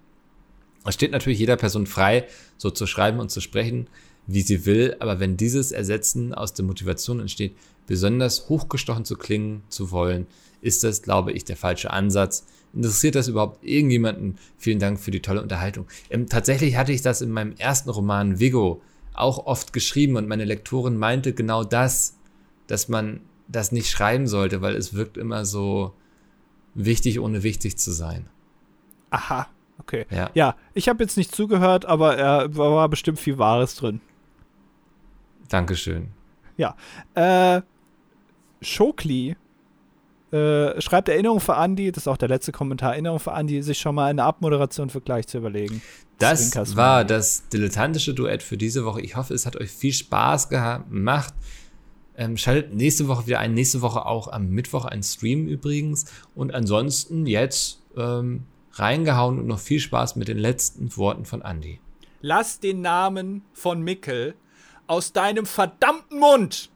Es steht natürlich jeder Person frei, so zu schreiben und zu sprechen, wie sie will, aber wenn dieses Ersetzen aus der Motivation entsteht, besonders hochgestochen zu klingen zu wollen, ist das, glaube ich, der falsche Ansatz. Interessiert das überhaupt irgendjemanden? Vielen Dank für die tolle Unterhaltung. Ähm, tatsächlich hatte ich das in meinem ersten Roman Vigo auch oft geschrieben und meine Lektorin meinte genau das, dass man das nicht schreiben sollte, weil es wirkt immer so wichtig, ohne wichtig zu sein. Aha. Okay. Ja. Ja, ich habe jetzt nicht zugehört, aber er war bestimmt viel Wahres drin. Dankeschön. Äh, Schokli äh, schreibt Erinnerung für Andi, das ist auch der letzte Kommentar, Erinnerung für Andi, sich schon mal eine Abmoderation für gleich zu überlegen. Das war das dilettantische Duett für diese Woche. Ich hoffe, es hat euch viel Spaß gemacht. Ähm, schaltet nächste Woche wieder ein. Nächste Woche auch am Mittwoch ein Stream übrigens. Und ansonsten jetzt ähm, reingehauen und noch viel Spaß mit den letzten Worten von Andy. Lass den Namen von Mickel aus deinem verdammten Mund!